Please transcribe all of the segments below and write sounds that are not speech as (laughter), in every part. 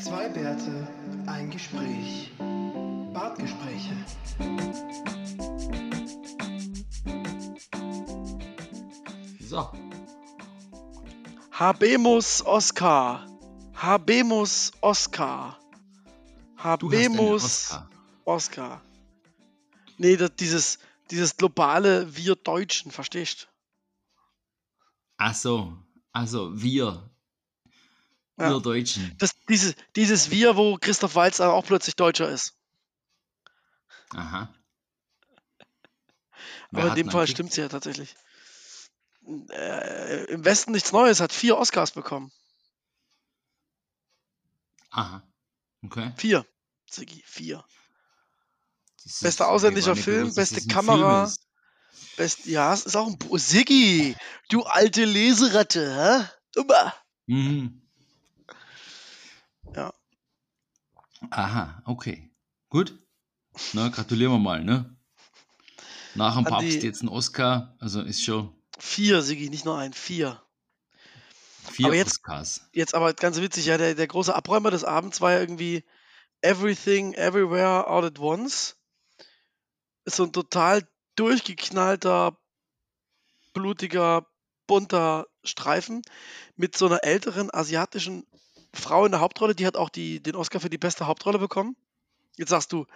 Zwei Bärte, ein Gespräch. Bartgespräche. So, Habemus Oscar. Habemus Oscar. du Habemus Oscar. Oscar. Nee, das, dieses, dieses globale Wir Deutschen, verstehst Ach so, also wir, Ja. wir Deutschen. das dieses, dieses Wir, wo Christoph Waltz auch plötzlich Deutscher ist. Aha. (laughs) Wer Aber in dem Fall stimmt es ja tatsächlich. Äh, Im Westen nichts Neues, hat vier Oscars bekommen. Aha. Okay. Vier. Ziggy, vier. Das Bester ausländischer Film, beste Kamera. Film. Best, ja, es ist auch ein Bu Siggi, du alte Leseratte, hä? Mhm. Ja. Aha, okay. Gut. Na, gratulieren wir mal, ne? Nach dem An Papst die- jetzt ein Oscar, also ist schon Vier, Siggi, nicht nur ein, vier. vier Aber jetzt- Oscars. Jetzt aber ganz witzig, ja, der, der große Abräumer des Abends war ja irgendwie Everything, Everywhere, All at Once. Ist so ein total durchgeknallter, blutiger, bunter Streifen mit so einer älteren asiatischen Frau in der Hauptrolle. Die hat auch die, den Oscar für die beste Hauptrolle bekommen. Jetzt sagst du,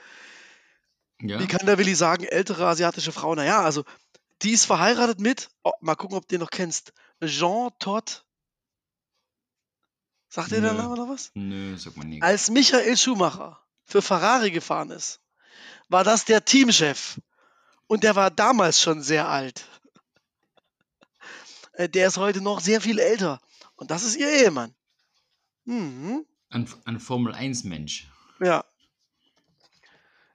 Ja. wie kann der Willi sagen, ältere asiatische Frau? Naja, also die ist verheiratet mit, oh, mal gucken, ob du den noch kennst, Jean Todt. Sagt dir der Nö. Name noch was? Nö, sag mal nichts. Als Michael Schumacher für Ferrari gefahren ist, war das der Teamchef. Und der war damals schon sehr alt. Äh, Der ist heute noch sehr viel älter. Und das ist ihr Ehemann. Mhm. Ein, ein Formel 1 Mensch. Ja.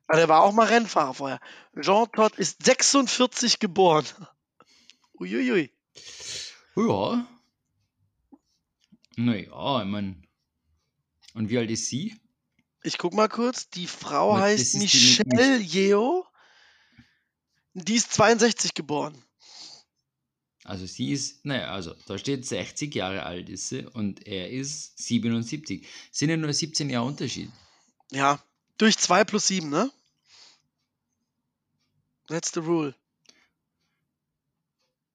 Aber der war auch mal Rennfahrer vorher. Jean Todt ist 46 geboren. Uiuiui. Ja. Naja, ich mein. Und wie alt ist sie? Ich guck mal kurz. Die Frau Na, heißt ist die Michelle Yeo. Die ist 62 geboren. Also sie ist, naja, also da steht 60 Jahre alt ist sie und er ist 77. Sind ja nur 17 Jahre Unterschied. Ja, durch 2 plus 7, ne? That's the rule.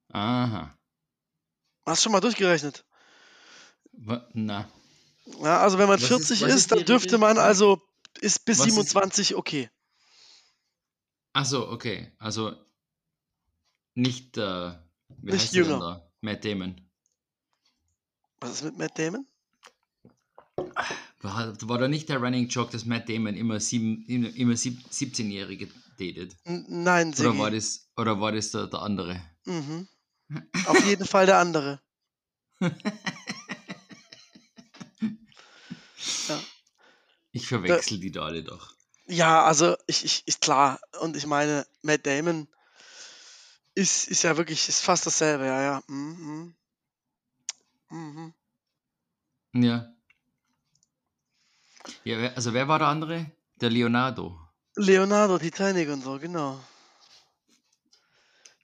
Aha. Hast du schon mal durchgerechnet? Na, Ja, also wenn man Was ist- 40 was ist, ist dann dürfte man also ist bis Was ist- 27 okay. Achso, okay. Also nicht, äh, wie Nicht heißt der denn jünger. da? Matt Damon. Was ist mit Matt Damon? War, war da nicht der Running Joke, dass Matt Damon immer, sieben, immer, immer sieb, 17-Jährige datet? N nein, Oder Sigi. war das, oder war das der, der andere? Mhm. Auf jeden Fall der andere. (laughs) Ich verwechsel die da alle doch. Ja, also ich, ich ist klar. Und ich meine, Matt Damon ist, ist ja wirklich, ist fast dasselbe, ja, ja. Mhm. Mhm. Ja. Ja, wer, also wer war der andere? Der Leonardo. Leonardo, Titanic und so, genau.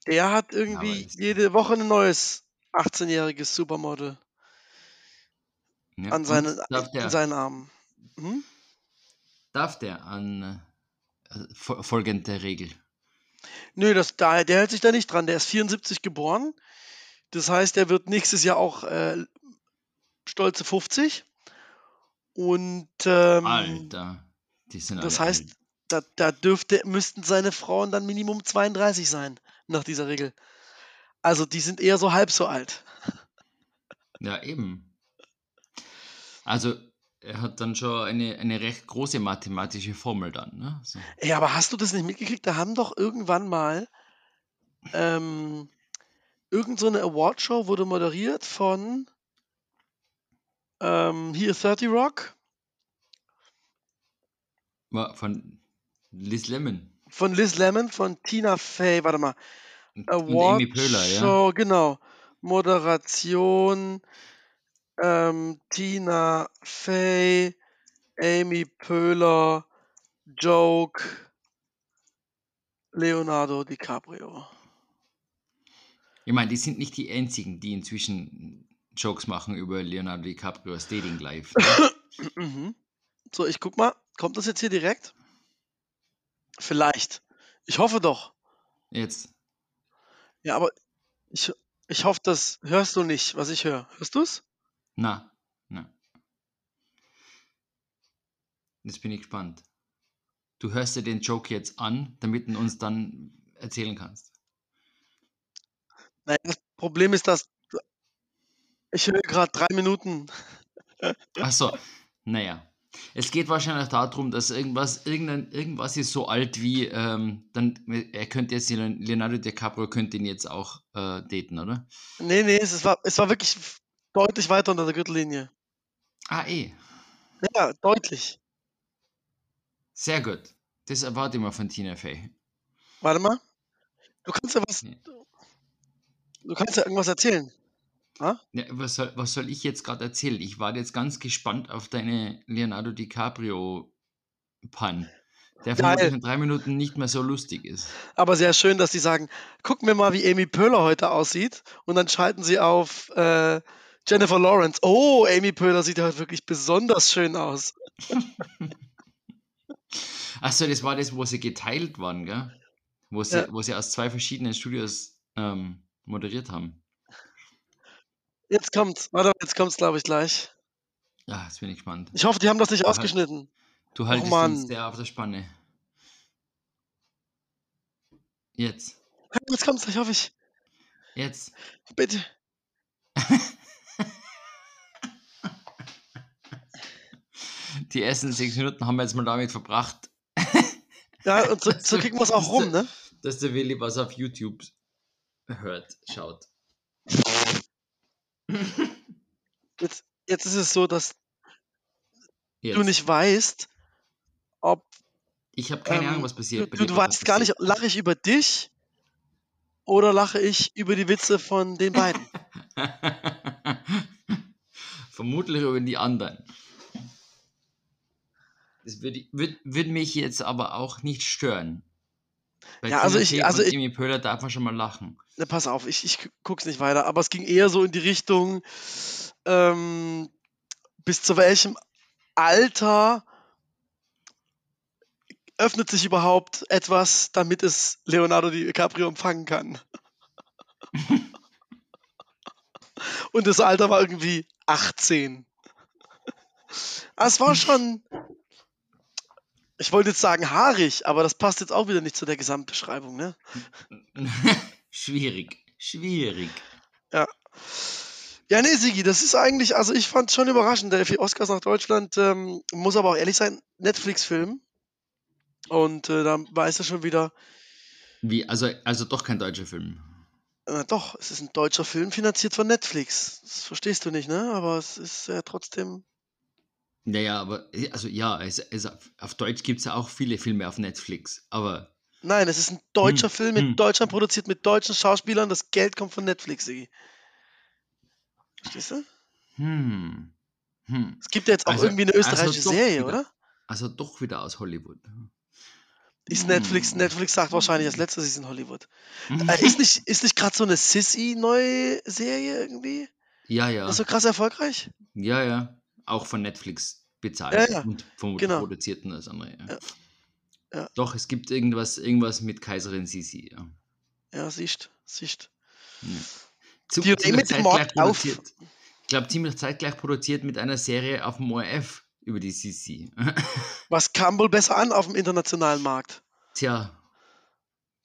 Der hat irgendwie ist- jede Woche ein neues 18-jähriges Supermodel Ja. an und seinen, darf, in der, seinen Armen. Hm? darf der an äh, fol- folgende Regel? Nö, das, da, der hält sich da nicht dran. Der ist 74 geboren. Das heißt, er wird nächstes Jahr auch äh, stolze 50. Und ähm, Alter, die sind das heißt, alt. da, da dürfte, müssten seine Frauen dann Minimum 32 sein, nach dieser Regel. Also die sind eher so halb so alt. Ja, eben. Also, er hat dann schon eine, eine recht große mathematische Formel dann, ne? So. Ey, aber hast du das nicht mitgekriegt? Da haben doch irgendwann mal ähm, irgend so eine Awardshow wurde moderiert von ähm, hier 30 Rock, von Liz Lemon von Liz Lemon, von Tina Fey, warte mal, Amy Poehler, ja. Genau. Moderation, ähm, Tina Fey, Amy Pöhler, Joke, Leonardo DiCaprio. Ich meine, die sind nicht die einzigen, die inzwischen Jokes machen über Leonardo DiCaprio's Dating Life. Ne? (coughs) Mhm. So, ich guck mal, kommt das jetzt hier direkt? Vielleicht. Ich hoffe doch. Jetzt. Ja, aber ich, ich hoffe, das hörst du nicht, was ich höre. Hörst du's? Na, na. Jetzt bin ich gespannt. Du hörst dir den Joke jetzt an, damit du uns dann erzählen kannst. Nein, das Problem ist, dass ich höre gerade drei Minuten. (laughs) Ach so, naja. Es geht wahrscheinlich darum, dass irgendwas, irgendein, irgendwas ist so alt wie, ähm, dann, er könnte jetzt, Leonardo DiCaprio könnte ihn jetzt auch äh, daten, oder? Nee, nee, es war, es war wirklich deutlich weiter unter der Gürtellinie. Ah, eh. Ja, deutlich. Sehr gut. Das erwarte ich mal von Tina Fey. Warte mal. Du kannst ja was. Du kannst ja irgendwas erzählen. Ja, was, soll, was soll ich jetzt gerade erzählen? Ich war jetzt ganz gespannt auf deine Leonardo DiCaprio-Pan, der vermutlich in drei Minuten nicht mehr so lustig ist. Aber sehr schön, dass die sagen, gucken wir mal, wie Amy Poehler heute aussieht. Und dann schalten sie auf äh, Jennifer Lawrence. Oh, Amy Poehler sieht heute wirklich besonders schön aus. (laughs) Achso, das war das, wo sie geteilt waren, gell? Wo sie, Ja. wo sie aus zwei verschiedenen Studios ähm, moderiert haben. Jetzt kommt's. Warte, jetzt kommt's, glaube ich, gleich. Ja, jetzt bin ich gespannt. Ich hoffe, die haben das nicht Aha. ausgeschnitten. Du haltest Mann. uns sehr auf der Spanne. Jetzt. Jetzt kommt's, ich hoffe ich. Jetzt. Bitte. (laughs) Die ersten sechs Minuten haben wir jetzt mal damit verbracht, (laughs) Ja, und so, so kriegen wir es auch rum, ne? dass der Willi was auf YouTube hört, schaut. Jetzt, jetzt ist es so, dass Jetzt. du nicht weißt, ob. ich habe keine ähm, Ahnung, was passiert. Du, du, weißt gar nicht, lache ich über dich oder lache ich über die Witze von den beiden? (laughs) Vermutlich über die anderen. Das würde würd, würd mich jetzt aber auch nicht stören. Bei Ja, also ich- also ich- Amy Poehler darf man schon mal lachen. Ne, pass auf, ich, ich guck's nicht weiter, aber es ging eher so in die Richtung, ähm, bis zu welchem Alter öffnet sich überhaupt etwas, damit es Leonardo DiCaprio empfangen kann. (laughs) Und das Alter war irgendwie 18. Ah, es war schon, ich wollte jetzt sagen haarig, aber das passt jetzt auch wieder nicht zu der Gesamtbeschreibung, ne? (laughs) schwierig, schwierig. Ja, nee, Sigi, das ist eigentlich, also ich fand schon überraschend. Der vier Oscars nach Deutschland, ähm, muss aber auch ehrlich sein, Netflix-Film. Und äh, da weiß er schon wieder, Wie, also, also doch kein deutscher Film. äh, doch, es ist ein deutscher Film finanziert von Netflix. Das verstehst du nicht, ne? Aber es ist ja trotzdem. Naja, aber, also ja, es, es, auf Deutsch gibt es ja auch viele Filme auf Netflix, aber Nein, es ist ein deutscher Hm, Film in hm. Deutschland produziert mit deutschen Schauspielern. Das Geld kommt von Netflix, Sigi. Verstehst du? hm, hm. Es gibt ja jetzt auch Also- irgendwie eine österreichische also Serie, wieder. oder? Also doch wieder aus Hollywood. Ist Hm. Netflix, Netflix sagt wahrscheinlich als letztes, sie ist in Hollywood. Äh, ist nicht, ist nicht gerade so eine Sissy-neue Serie irgendwie? Ja, ja. Ist so krass erfolgreich? Ja, ja. Auch von Netflix bezahlt Ja, ja. und vermutlich Genau. produziert und das andere. Ja. Ja. Ja. Doch, es gibt irgendwas, irgendwas mit Kaiserin Sisi. Ja. Ja, siehst, siehst. Zu, Die ziemlich Mord zeitgleich auf. produziert. Ich glaube, ziemlich zeitgleich produziert mit einer Serie auf dem ORF über die Sisi. (laughs) Was kam wohl besser an auf dem internationalen Markt? Tja.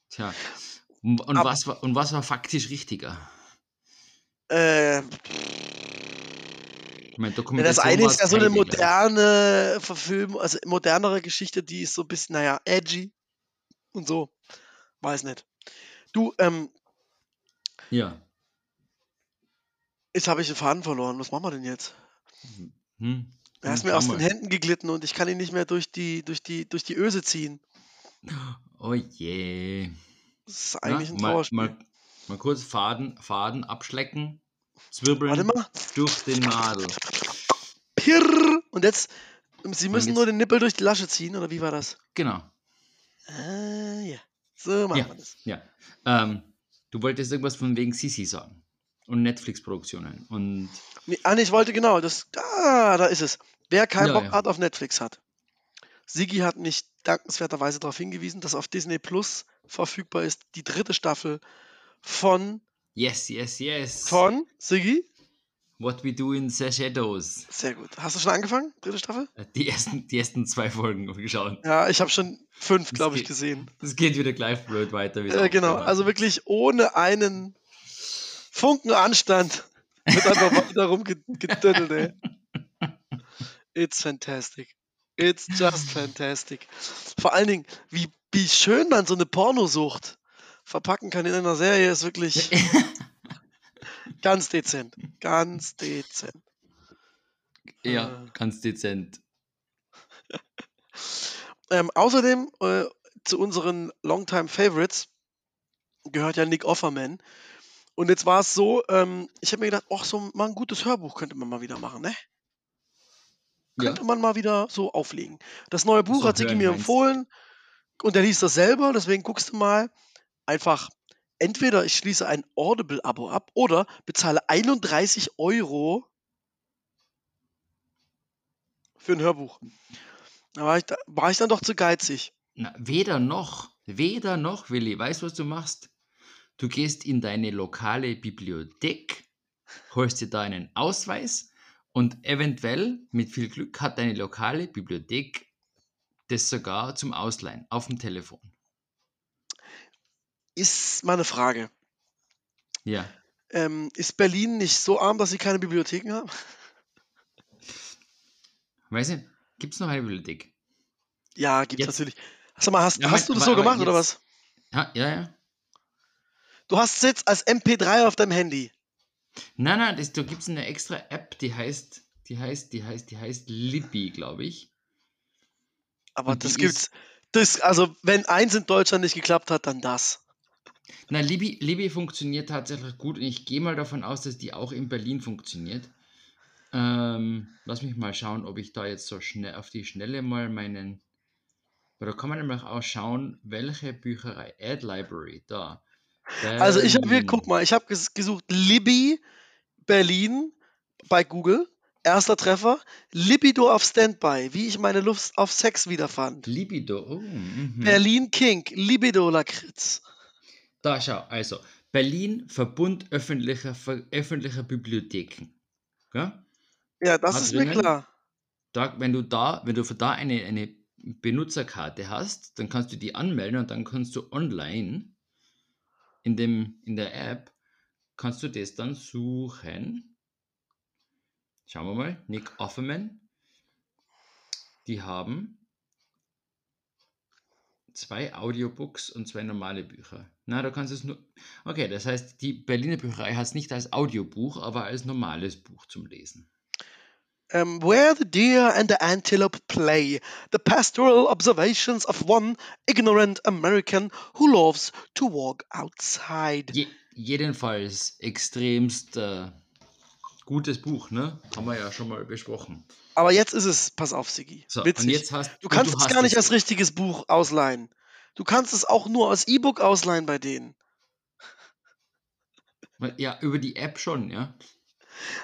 Tja. Und, und, was war, und was war faktisch richtiger? Äh, Ich meine, das eine ist ja so eine moderne Verfilmung, also modernere Geschichte, die ist so ein bisschen, naja, edgy und so. Weiß nicht. Du, ähm, Ja. jetzt habe ich den Faden verloren. Was machen wir denn jetzt? Hm. Er ist Hm, mir aus den mal. Händen geglitten und ich kann ihn nicht mehr durch die, durch die, durch die Öse ziehen. Oh je. Das ist eigentlich Ja, ein mal, Trauerspiel. mal, mal kurz Faden, Faden abschlecken, zwirbeln mal. durch den Nadel. Pirr. Und jetzt, Sie müssen jetzt- nur den Nippel durch die Lasche ziehen, oder wie war das? Genau. Ah, ja. So machen Ja. wir das. Ja. Ähm, du wolltest irgendwas von wegen Sisi sagen. Und Netflix-Produktionen. Und Nee, ah, nee, ich wollte genau, das, ah, da ist es. Wer keinen Ja, Bock ja. hat auf Netflix hat. Sigi hat mich dankenswerterweise darauf hingewiesen, dass auf Disney Plus verfügbar ist die dritte Staffel von, Yes, yes, yes. von Sigi. What We Do in the Shadows. Sehr gut. Hast du schon angefangen? Dritte Staffel? Äh, Die ersten, die ersten zwei Folgen geschaut. Ja, ich habe schon fünf, glaube ich, gesehen. Das geht wieder gleich blöd weiter. wie Ja, genau. Also wirklich ohne einen Funken Anstand wird einfach (laughs) weiter rumgedüttelt, ey. It's fantastic. It's just fantastic. Vor allen Dingen, wie, wie schön man so eine Pornosucht verpacken kann in einer Serie, ist wirklich (laughs) ganz dezent. Ganz dezent. ja, ganz dezent. (laughs) Ähm, außerdem äh, zu unseren Longtime Favorites gehört ja Nick Offerman. Und jetzt war es so, ähm, ich habe mir gedacht, ach, so mal ein gutes Hörbuch könnte man mal wieder machen, ne? Ja. Könnte man mal wieder so auflegen. Das neue Buch So hat Sigi mir empfohlen und er liest das selber, deswegen guckst du mal einfach, entweder ich schließe ein Audible-Abo ab oder bezahle 31 Euro für ein Hörbuch. Da war ich, da war ich dann doch zu geizig. Na, weder noch, weder noch, Willi. Weißt du, was du machst? Du gehst in deine lokale Bibliothek, holst dir da einen Ausweis und eventuell, mit viel Glück, hat deine lokale Bibliothek das sogar zum Ausleihen auf dem Telefon. Ist meine Frage. Ja. Ähm, ist Berlin nicht so arm, dass sie keine Bibliotheken haben? Weiß nicht, gibt es noch eine Bibliothek? Ja, gibt's Jetzt- natürlich. Sag mal, hast, Ja, hast mein- du das aber- so gemacht oder jetzt- was? Ja, ja, ja. Du hast es jetzt als MP3 auf deinem Handy. Nein, nein, das, da gibt es eine extra App, die heißt, die heißt, die heißt, die heißt Libby, glaube ich. Aber Und das gibt's. Das, also, wenn eins in Deutschland nicht geklappt hat, dann das. Na, Libby, Libby funktioniert tatsächlich gut und ich gehe mal davon aus, dass die auch in Berlin funktioniert. Ähm, lass mich mal schauen, ob ich da jetzt so schnell auf die Schnelle mal meinen. Da kann man nämlich auch schauen, welche Bücherei. Ad Library, da. Also, ich habe hier, Berlin. guck mal, ich habe ges gesucht Libby Berlin bei Google. Erster Treffer. Libido auf Standby. Wie ich meine Lust auf Sex wiederfand. Libido, oh, mhm. Berlin King. Libido Lakritz. Da schau, also Berlin Verbund öffentlicher, öffentlicher Bibliotheken. Ja? Ja, das Hat ist mir drinnen- klar. Da, wenn du da, wenn du für da eine, eine Benutzerkarte hast, dann kannst du die anmelden und dann kannst du online in, dem, in der App, kannst du das dann suchen. Schauen wir mal, Nick Offerman. Die haben zwei Audiobooks und zwei normale Bücher. Na, da kannst du es nur. Okay, das heißt, die Berliner Bücherei hat es nicht als Audiobuch, aber als normales Buch zum Lesen. Um, where the deer and the antelope play, the pastoral observations of one ignorant American who loves to walk outside. Je, jedenfalls extremst äh, gutes Buch, ne? Haben wir ja schon mal besprochen. Aber jetzt ist es, pass auf, Sigi. So, Witzig. hast du kannst es hast gar nicht als richtiges Buch ausleihen. Du kannst es auch nur als E-Book ausleihen bei denen. Ja, über die App schon, ja.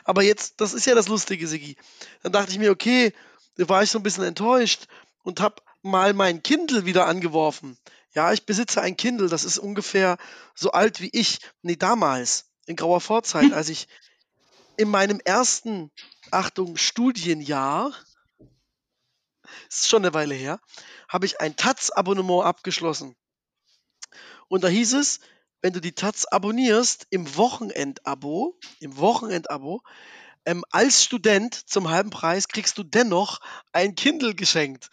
Aber jetzt, das ist ja das Lustige, Sigi. Dann dachte ich mir, okay, da war ich so ein bisschen enttäuscht und habe mal mein Kindle wieder angeworfen. Ja, ich besitze ein Kindle, das ist ungefähr so alt wie ich. Nee, damals, in grauer Vorzeit, (laughs) als ich in meinem ersten, Achtung, Studienjahr, ist schon eine Weile her, habe ich ein Taz-Abonnement abgeschlossen. Und da hieß es, wenn du die Taz abonnierst im Wochenendabo, im Wochenendabo, ähm, als Student zum halben Preis kriegst du dennoch ein Kindle geschenkt.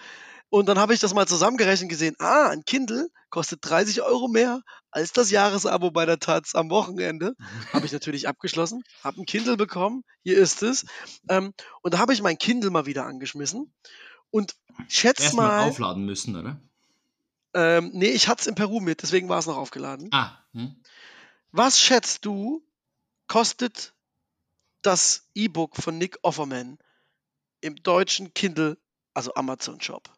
Und dann habe ich das mal zusammengerechnet gesehen, ah, ein Kindle kostet 30 Euro mehr als das Jahresabo bei der Taz am Wochenende. Habe ich natürlich abgeschlossen, habe ein Kindle bekommen, hier ist es. Ähm, und da habe ich mein Kindle mal wieder angeschmissen. Und schätz Erstmal mal, aufladen müssen, oder? ähm, nee, ich hatte es in Peru mit, deswegen war es noch aufgeladen. Ah, hm? Was schätzt du, kostet das E-Book von Nick Offerman im deutschen Kindle, also Amazon Shop?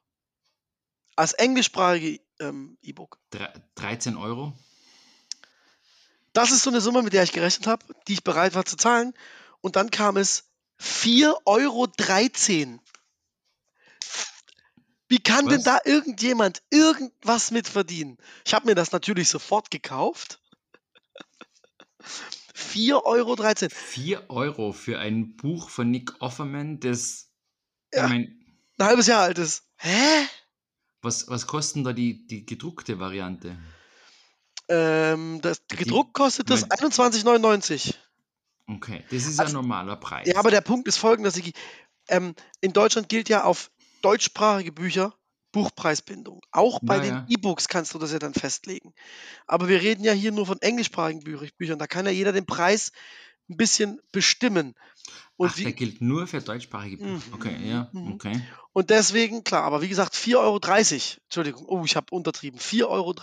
Als englischsprachige ähm, E-Book. Dre- 13 Euro. Das ist so eine Summe, mit der ich gerechnet habe, die ich bereit war zu zahlen. Und dann kam es 4,13 Euro. Wie kann denn Was? da irgendjemand irgendwas mit verdienen? Ich habe mir das natürlich sofort gekauft. (laughs) 4,13 Euro. 4 Euro für ein Buch von Nick Offerman, das, Ja. ich mein, Ein halbes Jahr alt ist. Hä? Was, was kostet da die, die gedruckte Variante? Ähm, das, gedruckt kostet das Moment. 21,99. Okay, das ist Also- ein normaler Preis. Ja, aber der Punkt ist folgender, Sigi. Ähm, in Deutschland gilt ja auf deutschsprachige Bücher Buchpreisbindung. Auch bei Ja, den. E-Books kannst du das ja dann festlegen. Aber wir reden ja hier nur von englischsprachigen Bü Büchern. Da kann ja jeder den Preis ein bisschen bestimmen. Und, Ach, der wie, gilt nur für deutschsprachige Bücher. Mhm, Okay, ja, mhm. okay. und deswegen, klar, aber wie gesagt, 4,30 Euro. Entschuldigung, oh, ich habe untertrieben. 4,30 Euro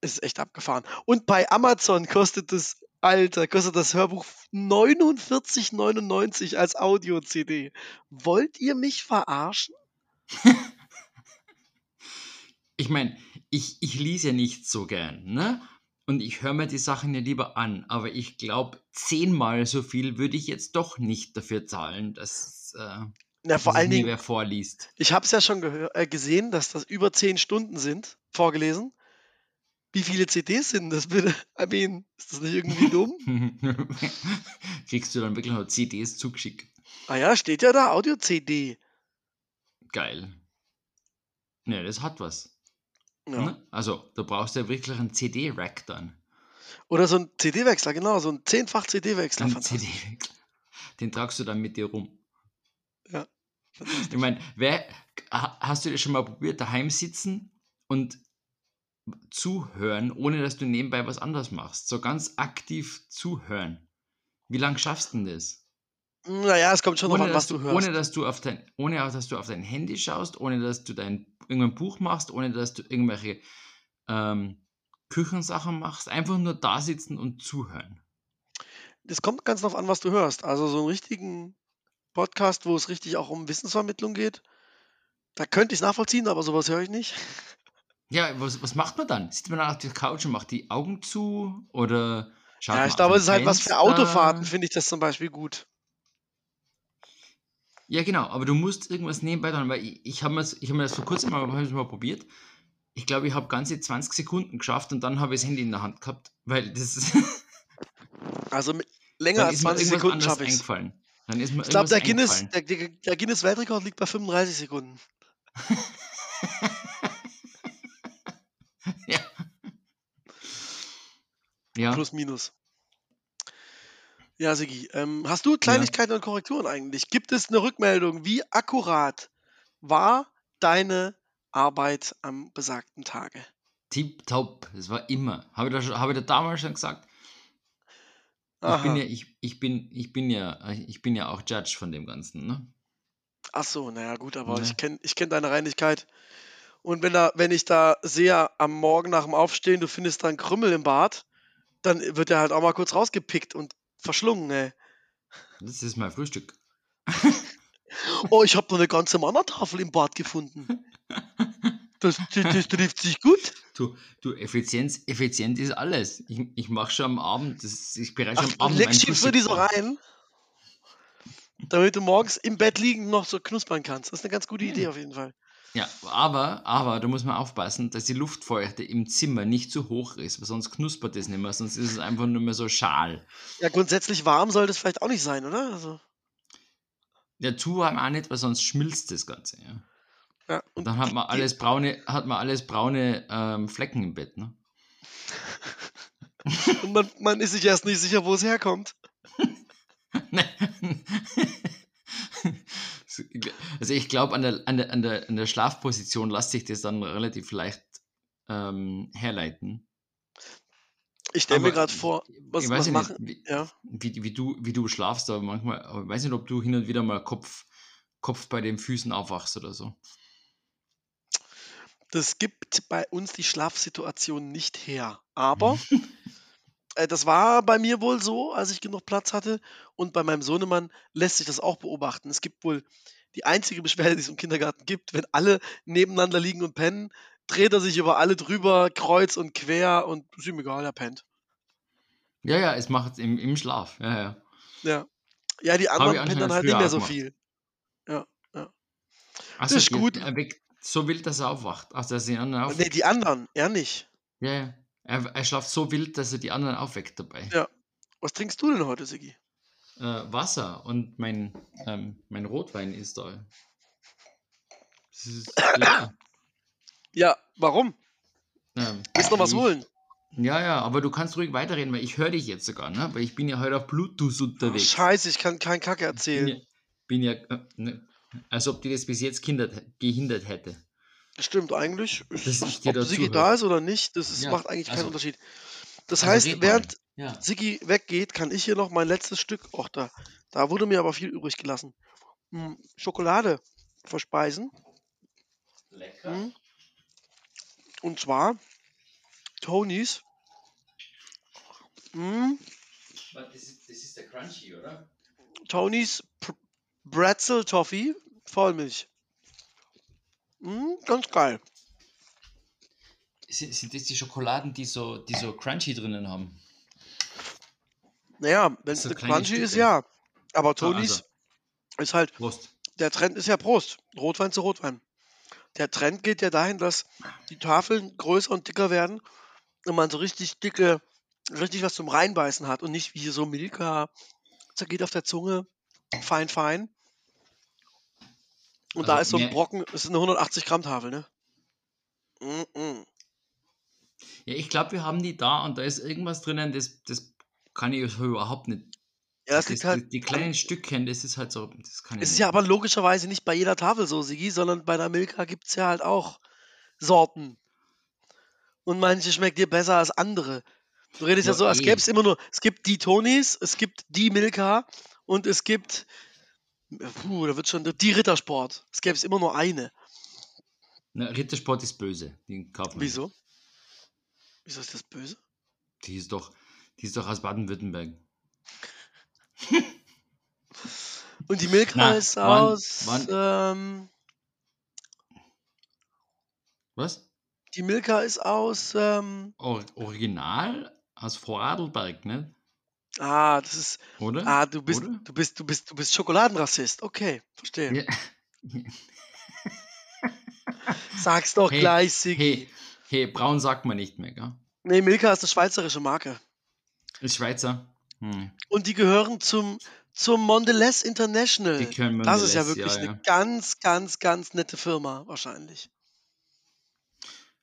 ist echt abgefahren. Und bei Amazon kostet das, Alter, kostet das Hörbuch 49,99 als Audio-CD. Wollt ihr mich verarschen? (laughs) Ich meine, ich, ich lese ja nicht so gern, ne? Und ich höre mir die Sachen ja lieber an, aber ich glaube, zehnmal so viel würde ich jetzt doch nicht dafür zahlen, dass, äh, dass vor allen Dingen, wer vorliest. ich habe es ja schon äh, gesehen, dass das über 10 Stunden sind, vorgelesen. Wie viele CDs sind das bitte? I mean, ist das nicht irgendwie dumm? (laughs) Kriegst du dann wirklich noch CDs zugeschickt? ah ja, steht ja da, Audio-CD. Geil. Ne, das hat was. Ja. Ne? Also, da brauchst du ja wirklich einen CD-Rack dann. Oder so ein CD-Wechsler, genau, so ein zehnfach CD-Wechsler. Ein. CD-Wechsel. Den tragst du dann mit dir rum. Ja, Ich meine, hast du das schon mal probiert, daheim sitzen und zuhören, ohne dass du nebenbei was anderes machst? So ganz aktiv zuhören. Wie lange schaffst du denn das? Naja, es kommt schon Ohne an, was du du, hörst. ohne, dass du auf dein, ohne dass du auf dein Handy schaust, ohne dass du dein irgendein Buch machst, ohne dass du irgendwelche ähm, Küchensachen machst, einfach nur da sitzen und zuhören. Es kommt ganz drauf an, was du hörst. Also so einen richtigen Podcast, wo es richtig auch um Wissensvermittlung geht, da könnte ich es nachvollziehen, aber sowas höre ich nicht. (laughs) Ja, was, was macht man dann? Sitzt man dann auf der Couch und macht die Augen zu oder schaut Ja, ich glaube, es ist halt was für? Autofahrten, finde ich das zum Beispiel gut. Ja, genau, aber du musst irgendwas nebenbei tun, weil ich, ich habe mir, hab mir das vor kurzem mal, mal probiert. Ich glaube, ich habe ganze 20 Sekunden geschafft und dann habe ich das Handy in der Hand gehabt, weil das (laughs) Also mit, länger als ist mir 20 irgendwas Sekunden schaffe ich es. eingefallen. Dann ist mir Ich glaube, der Guinness, der, der, der Guinness Weltrekord liegt bei 35 Sekunden. (laughs) ja. Ja, Plus, minus. Ja, Sigi, ähm, hast du Kleinigkeiten und Korrekturen eigentlich? Gibt es eine Rückmeldung? Wie akkurat war deine Arbeit am besagten Tage? tipptopp, das war immer. Habe ich, da schon- habe ich da damals schon gesagt. Ich bin, ja, ich, ich, bin, ich, bin ja, ich bin ja auch Judge von dem Ganzen, ne? Ach so, naja, gut, aber Ne. ich kenne ich kenn deine Reinigkeit. Und wenn, da, wenn ich da sehe am Morgen nach dem Aufstehen, du findest da einen Krümmel im Bad, dann wird der halt auch mal kurz rausgepickt und verschlungen, ey. Das ist mein Frühstück. (laughs) Oh, ich habe noch eine ganze Mannertafel im Bad gefunden. Das, das, das trifft sich gut. Du, du Effizienz, effizient ist alles. Ich, ich mache schon am Abend, das, ich bereite schon am du Abend mein die für die so rein, damit du morgens im Bett liegend noch so knuspern kannst. Das ist eine ganz gute Idee auf jeden Fall. Ja, aber, aber da muss man aufpassen, dass die Luftfeuchte im Zimmer nicht zu hoch ist, weil sonst knuspert es nicht mehr, sonst ist es einfach nur mehr so schal. Ja, grundsätzlich warm sollte es vielleicht auch nicht sein, oder? Also, Ja, zu warm auch nicht, weil sonst schmilzt das Ganze. Ja. ja. Und dann hat man alles braune, hat man alles braune ähm, Flecken im Bett, ne? (laughs) Und man, man ist sich erst nicht sicher, wo es herkommt. (laughs) (laughs) also ich glaube, an der, an, der, an, der, an der Schlafposition lässt sich das dann relativ leicht ähm, herleiten. Ich stelle mir gerade vor, was, ich weiß was ja machen. nicht, wie, Ja. wie, wie, du, wie du schlafst, aber manchmal, aber ich weiß nicht, ob du hin und wieder mal Kopf, Kopf bei den Füßen aufwachst oder so. Das gibt bei uns die Schlafsituation nicht her. Aber (laughs) das war bei mir wohl so, als ich genug Platz hatte. Und bei meinem Sohnemann lässt sich das auch beobachten. Es gibt wohl die einzige Beschwerde, die es im Kindergarten gibt, wenn alle nebeneinander liegen und pennen, dreht er sich über alle drüber, kreuz und quer und ist ihm egal, er pennt. Ja, ja, es macht es im, im Schlaf. Ja, ja. Ja. Ja, die anderen pennen dann halt nicht mehr so gemacht. viel. Ja, ja. Also Das ist gut. der weg- so wild, dass er aufwacht. Also dass er die anderen Nee, aufweckt. die anderen, er nicht. Ja, ja. Er, er schlaft so wild, dass er die anderen aufweckt dabei. Ja. Was trinkst du denn heute, Sigi? Äh, Wasser und mein, ähm, mein Rotwein ist da. Ist. (coughs) Ja, warum? Ähm, Willst du noch was holen? Ja, ja, aber du kannst ruhig weiterreden, weil ich höre dich jetzt sogar, ne? Weil ich bin ja heute auf Bluetooth unterwegs. Scheiße, ich kann keinen Kacke bin erzählen. ja, bin ja äh, ne, als ob die das bis jetzt gehindert hätte. Stimmt, eigentlich. Dass Ist, ich dir ob dazu Sigi da ist oder nicht, das ist, Ja, macht eigentlich keinen also- Unterschied. Das Also heißt, während Ja. Sigi weggeht, kann ich hier noch mein letztes Stück, auch da, da wurde mir aber viel übrig gelassen, hm, Schokolade verspeisen. Lecker. Hm. Und zwar Tonys. Hm, Das ist, das ist der Crunchy, oder? Tonys Pr- Bretzel Toffee Vollmilch. Hm, ganz geil. Sind, sind das die Schokoladen, die so, die so Crunchy drinnen haben? Naja, wenn es So Crunchy ist, Stücke. ja. Aber Ah, Tonys also. ist halt, Prost. der Trend ist ja Prost. Rotwein zu Rotwein. Der Trend geht ja dahin, dass die Tafeln größer und dicker werden und man so richtig dicke, richtig was zum Reinbeißen hat und nicht wie hier so Milka, zergeht auf der Zunge, fein, fein. Und da Also ist so ein Brocken, das ist eine 180 Gramm Tafel, ne? Mm -mm. Ja, ich glaube, wir haben die da und da ist irgendwas drinnen, das, das kann ich überhaupt nicht. Ja, das das, halt. die, kleinen Stückchen, das ist halt so, das kann ich Es ist nicht. ja aber logischerweise nicht bei jeder Tafel so, Sigi, sondern bei der Milka gibt es ja halt auch Sorten. Und manche schmeckt dir besser als andere. Du redest ja, Ja, so, als eh. gäbe es immer nur, es gibt die Tonis, es gibt die Milka und es gibt, puh, da wird schon, die Rittersport. Es gäbe es immer nur eine. Na, Rittersport ist böse. Den. Wieso? Wieso ist das böse? Die ist doch, die ist doch aus Baden-Württemberg. (laughs) Und die Milka Na, ist wann- aus, wann- ähm, Was? die Milka ist aus, ähm, Or Original aus Vorarlberg, ne? Ah, das ist, Oder? ah, du bist, Oder? du bist, du bist, du bist Schokoladenrassist. Okay, verstehe. Ja. (laughs) Sag's doch Hey, gleich, Sigi. Hey, hey, braun sagt man nicht mehr, gell? Nee, Milka ist eine schweizerische Marke. Ist Schweizer. Hm. Und die gehören zum, zum Mondelez International. Die können das ist ja Mondelez, wirklich ja, eine ja. ganz, ganz, ganz nette Firma, wahrscheinlich.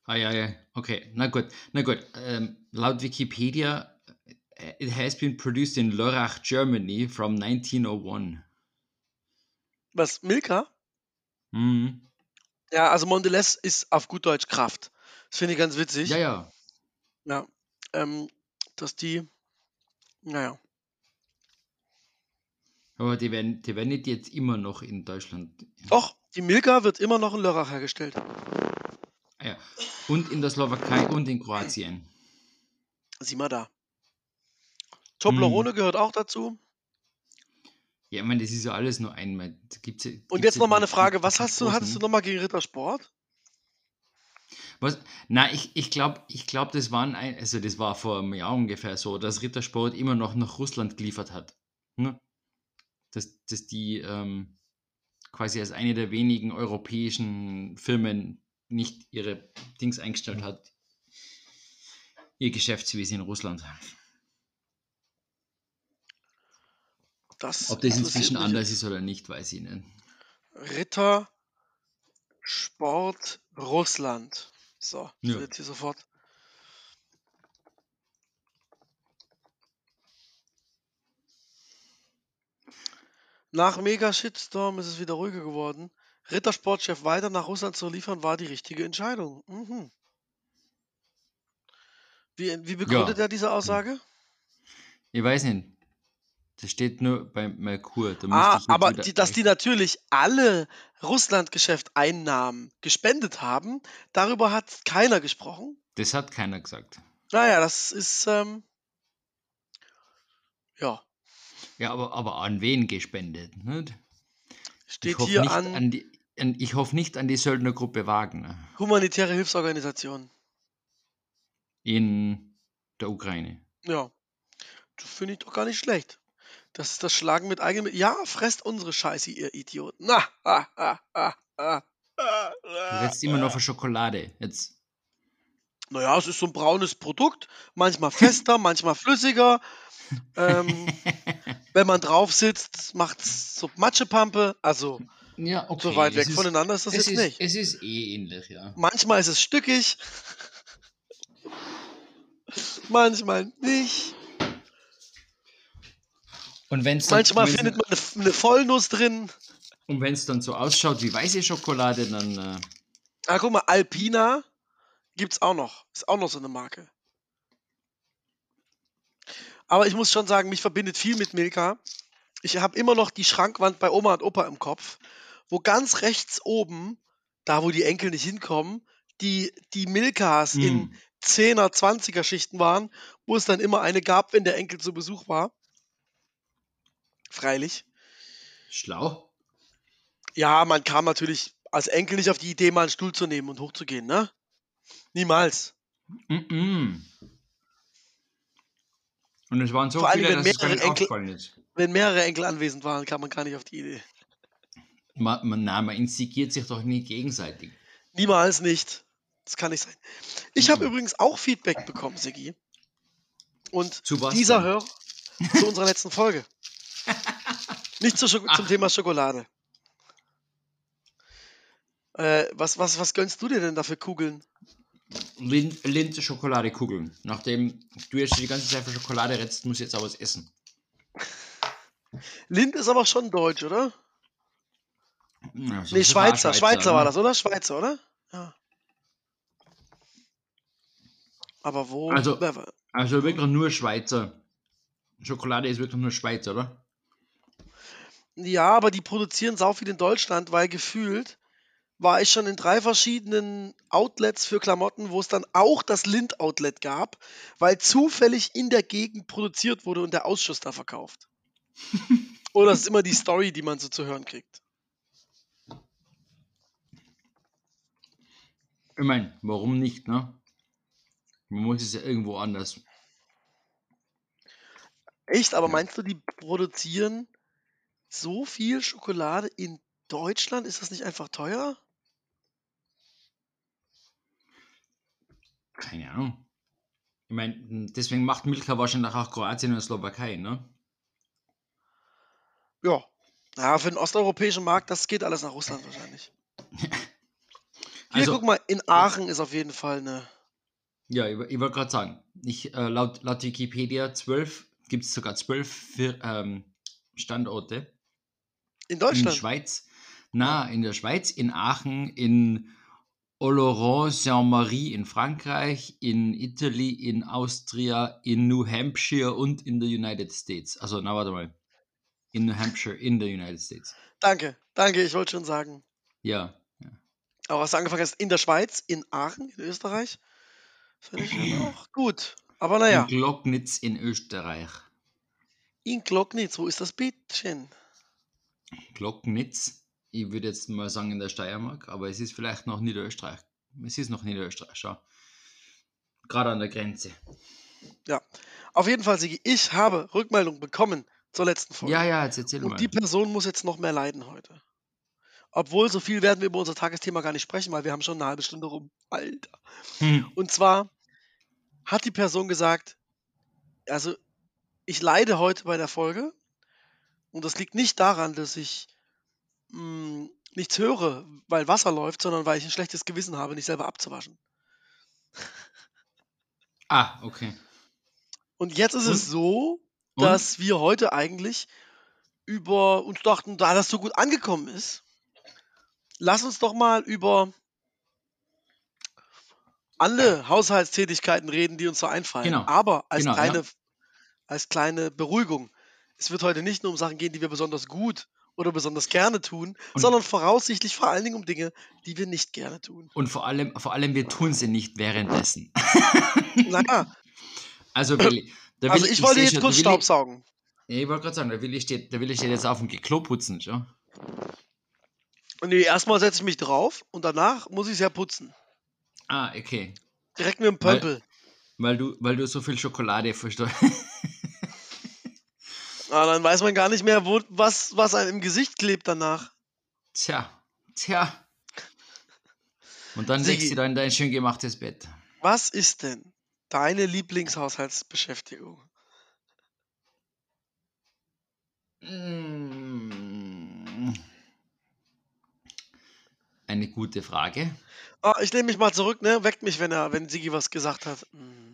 Ah ja, ja, okay. Na gut, na gut. Ähm, laut Wikipedia, it has been produced in Lörrach, Germany from 1901. Was, Milka? Mhm. Ja, also Mondelez ist auf gut Deutsch Kraft. Das finde ich ganz witzig. Ja, ja. Ja, ähm, dass die, naja, Aber die werden, die werden nicht jetzt immer noch in Deutschland. doch, die Milka wird immer noch in Lörrach hergestellt. Ah, ja. Und in der Slowakei und in Kroatien. Sieh mal da. Hm. Toblerone gehört auch dazu. Ja, ich meine, das ist ja alles nur einmal. Gibt's ja, Und gibt's jetzt ja noch mal eine Frage, was hast du, hattest du ne? noch mal gegen Rittersport? Was? Na, ich, ich glaube, ich glaub, das waren ein, also das war vor einem Jahr ungefähr so, dass Rittersport immer noch nach Russland geliefert hat. Ne? Dass, dass die ähm, quasi als eine der wenigen europäischen Firmen nicht ihre Dings eingestellt hat, ihr Geschäftswesen in Russland. Das Ob das inzwischen anders ist oder nicht, weiß ich nicht. Ritter Sport Russland. So, Ja. wird hier sofort. Nach Mega Shitstorm ist es wieder ruhiger geworden. Rittersportchef weiter nach Russland zu liefern, war die richtige Entscheidung. Mhm. Wie, wie begründet er diese Aussage? Ich weiß nicht. Das steht nur bei Merkur. Ah, aber die, dass die natürlich alle Russlandgeschäft-Einnahmen gespendet haben, darüber hat keiner gesprochen. Das hat keiner gesagt. Naja, das ist, ähm, ja, Ja, aber, aber an wen gespendet? Nicht? steht ich hoffe hier nicht an, an die, an, ich hoffe nicht an die Söldnergruppe Wagner humanitäre Hilfsorganisation. in der Ukraine. Ja, das finde ich doch gar nicht schlecht. Das ist das Schlagen mit eigenem. Ja, fresst unsere Scheiße, ihr Idioten. Na, ah, ah, ah, ah. jetzt immer nur für Schokolade. Jetzt. Naja, es ist so ein braunes Produkt, manchmal fester, manchmal flüssiger. Ähm, (laughs) wenn man drauf sitzt, macht es so Matschepampe. Also Ja, okay. so weit weg ist- voneinander ist das jetzt ist, nicht. Es ist eh ähnlich, ja. Manchmal ist es stückig, manchmal nicht. Und wenn es dann, Manchmal wenn's- findet man eine, eine Vollnuss drin. und wenn's dann so ausschaut wie weiße Schokolade, dann äh, Ah, guck mal, Alpina gibt's auch noch. Ist auch noch so eine Marke. Aber ich muss schon sagen, mich verbindet viel mit Milka. Ich habe immer noch die Schrankwand bei Oma und Opa im Kopf, wo ganz rechts oben, da wo die Enkel nicht hinkommen, die, die Milkas in mm, 10er, 20er Schichten waren, wo es dann immer eine gab, wenn der Enkel zu Besuch war. Freilich. schlau. Ja, man kam natürlich als Enkel nicht auf die Idee, mal einen Stuhl zu nehmen und hochzugehen, ne? Niemals. Mm -mm. Und es waren so Vor allem, viele, wenn dass es gar mehrere nicht Enkel- aufgefallen ist. Wenn mehrere Enkel anwesend waren, kam man gar nicht auf die Idee. Man, man, nein, man instigiert sich doch nie gegenseitig. Niemals nicht. Das kann nicht sein. Ich habe Mhm. übrigens auch Feedback bekommen, Sigi. Und Zu dieser denn? Hörer zu unserer letzten Folge. Nicht Schoko zum Ach. Thema Schokolade. Äh, was, was, was gönnst du dir denn da für Kugeln? Lind, Lind Schokoladekugeln. Nachdem du jetzt die ganze Zeit für Schokolade redest, muss ich jetzt auch was essen. (laughs) Lind ist aber schon deutsch, oder? Ja, Nee, Schweizer. Schweizer war ne? das, oder? Schweizer, oder? Ja. Aber wo? Also- war- Also wirklich nur Schweizer. Schokolade ist wirklich nur Schweiz, oder? Ja, aber die produzieren sau viel in Deutschland, weil gefühlt war ich schon in drei verschiedenen Outlets für Klamotten, wo es dann auch das Lind-Outlet gab, weil zufällig in der Gegend produziert wurde und der Ausschuss da verkauft. (laughs) Oder das ist immer die Story, die man so zu hören kriegt. Ich meine, warum nicht, ne? Man muss es ja irgendwo anders. Echt, aber Ja. meinst du, die produzieren so viel Schokolade in Deutschland? Ist das nicht einfach teuer? Keine Ahnung. Ich meine, deswegen macht Milka wahrscheinlich auch Kroatien und Slowakei, ne? Ja. Ja, für den osteuropäischen Markt, das geht alles nach Russland wahrscheinlich. (laughs) Hier, Also- guck mal, in Aachen ist auf jeden Fall eine. Ja, ich, ich wollte gerade sagen, ich, äh, laut, laut Wikipedia 12, gibt es sogar zwölf ähm, Standorte In in Deutschland. Schweiz. Na, in der Schweiz, in Aachen, in Oloron-Saint-Marie in Frankreich, in Italy, in Austria, in New Hampshire und in the United States. Also, na, warte mal. In New Hampshire, in the United States. Danke, danke, ich wollte schon sagen. Ja. Aber was du angefangen hast, in der Schweiz, in Aachen, in Österreich, finde ich (clears throat) auch gut. Aber naja, In Glocknitz in Österreich. in Glocknitz, wo ist das Beetchen? Glocknitz. Ich würde jetzt mal sagen in der Steiermark, aber es ist vielleicht noch Niederösterreich. Es ist noch Niederösterreich, schau. Gerade an der Grenze. Auf jeden Fall, Sigi, ich habe Rückmeldung bekommen zur letzten Folge. Ja, ja, jetzt erzähl Und mal. die Person muss jetzt noch mehr leiden heute. Obwohl, so viel werden wir über unser Tagesthema gar nicht sprechen, weil wir haben schon eine halbe Stunde rum. Alter. Hm. Und zwar hat die Person gesagt, also ich leide heute bei der Folge und das liegt nicht daran, dass ich mh, nichts höre, weil Wasser läuft, sondern weil ich ein schlechtes Gewissen habe, nicht selber abzuwaschen. Ah, okay. Und jetzt ist es Und? so, Und? dass wir heute eigentlich über uns dachten, da das so gut angekommen ist, lass uns doch mal über alle Haushaltstätigkeiten reden, die uns so einfallen. Genau. Aber als, Genau, ja. kleine, als kleine Beruhigung. Es wird heute nicht nur um Sachen gehen, die wir besonders gut oder besonders gerne tun, Und- sondern voraussichtlich vor allen Dingen um Dinge, die wir nicht gerne tun. Und vor allem, vor allem, wir tun sie nicht währenddessen. Naja, (laughs) Also, Willi, da will also ich wollte seh jetzt schon, kurz Staubsaugen. Ja, ich wollte gerade sagen, der Willi steht, der Willi steht jetzt auf dem Klo putzen, schon. Nee, erstmal setze ich mich drauf und danach muss ich es ja putzen. Ah, okay. Direkt mit dem Weil- Pömpel. Weil du, weil du so viel Schokolade verstehst. Ah, dann weiß man gar nicht mehr, wo, was, was einem im Gesicht klebt danach. Tja, tja. Und dann legst du Sigi, da in dein schön gemachtes Bett. was ist denn deine Lieblingshaushaltsbeschäftigung? Mm. Eine gute Frage. Ah, ich nehme mich mal zurück, ne? Weckt mich, wenn er, wenn Sigi was gesagt hat. Hm.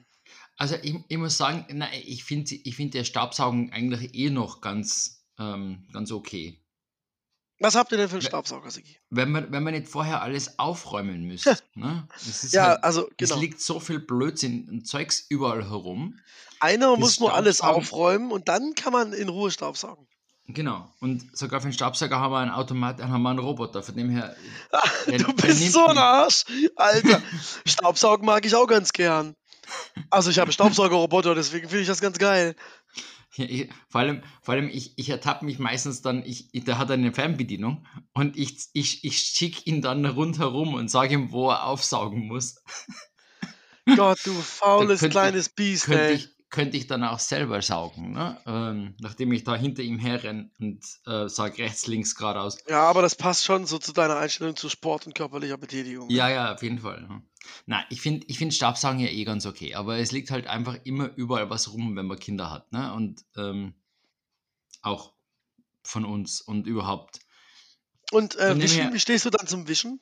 Also ich, ich muss sagen, na, ich finde ich find der Staubsaugen eigentlich eh noch ganz, ähm, ganz okay. Was habt ihr denn für einen Staubsauger, Sigi? Wenn man, wenn man nicht vorher alles aufräumen müsste. ne? Es Ja, halt, also es genau. liegt so viel Blödsinn und Zeugs überall herum. Einer muss nur alles aufräumen und dann kann man in Ruhe Staubsaugen. genau. Und sogar für den Staubsauger haben wir einen Automat, haben wir einen Roboter. Von dem her, (laughs) der, Du bist so ein. Arsch, Alter. (laughs) Staubsaugen mag ich auch ganz gern. Also ich habe Staubsaugerroboter, deswegen finde ich das ganz geil. Ja, ich, vor allem, vor allem ich, ich ertappe mich meistens dann, ich, der hat eine Fernbedienung und ich, ich, ich schicke ihn dann rundherum und sage ihm, wo er aufsaugen muss. Gott, du faules könnte, kleines Biest, könnte, ey. ich, könnte ich dann auch selber saugen, ne? ähm, nachdem ich da hinter ihm herrenne und äh, sage rechts, links, geradeaus. Ja, aber das passt schon so zu deiner Einstellung zu Sport und körperlicher Betätigung. Ne? Ja, ja, auf jeden Fall. ne. Na, ich finde ich find Staubsaugen ja eh ganz okay, aber es liegt halt einfach immer überall was rum, wenn man Kinder hat. Ne? Und ähm, auch von uns und überhaupt. Und äh, Wischen, her, wie stehst du dann zum Wischen?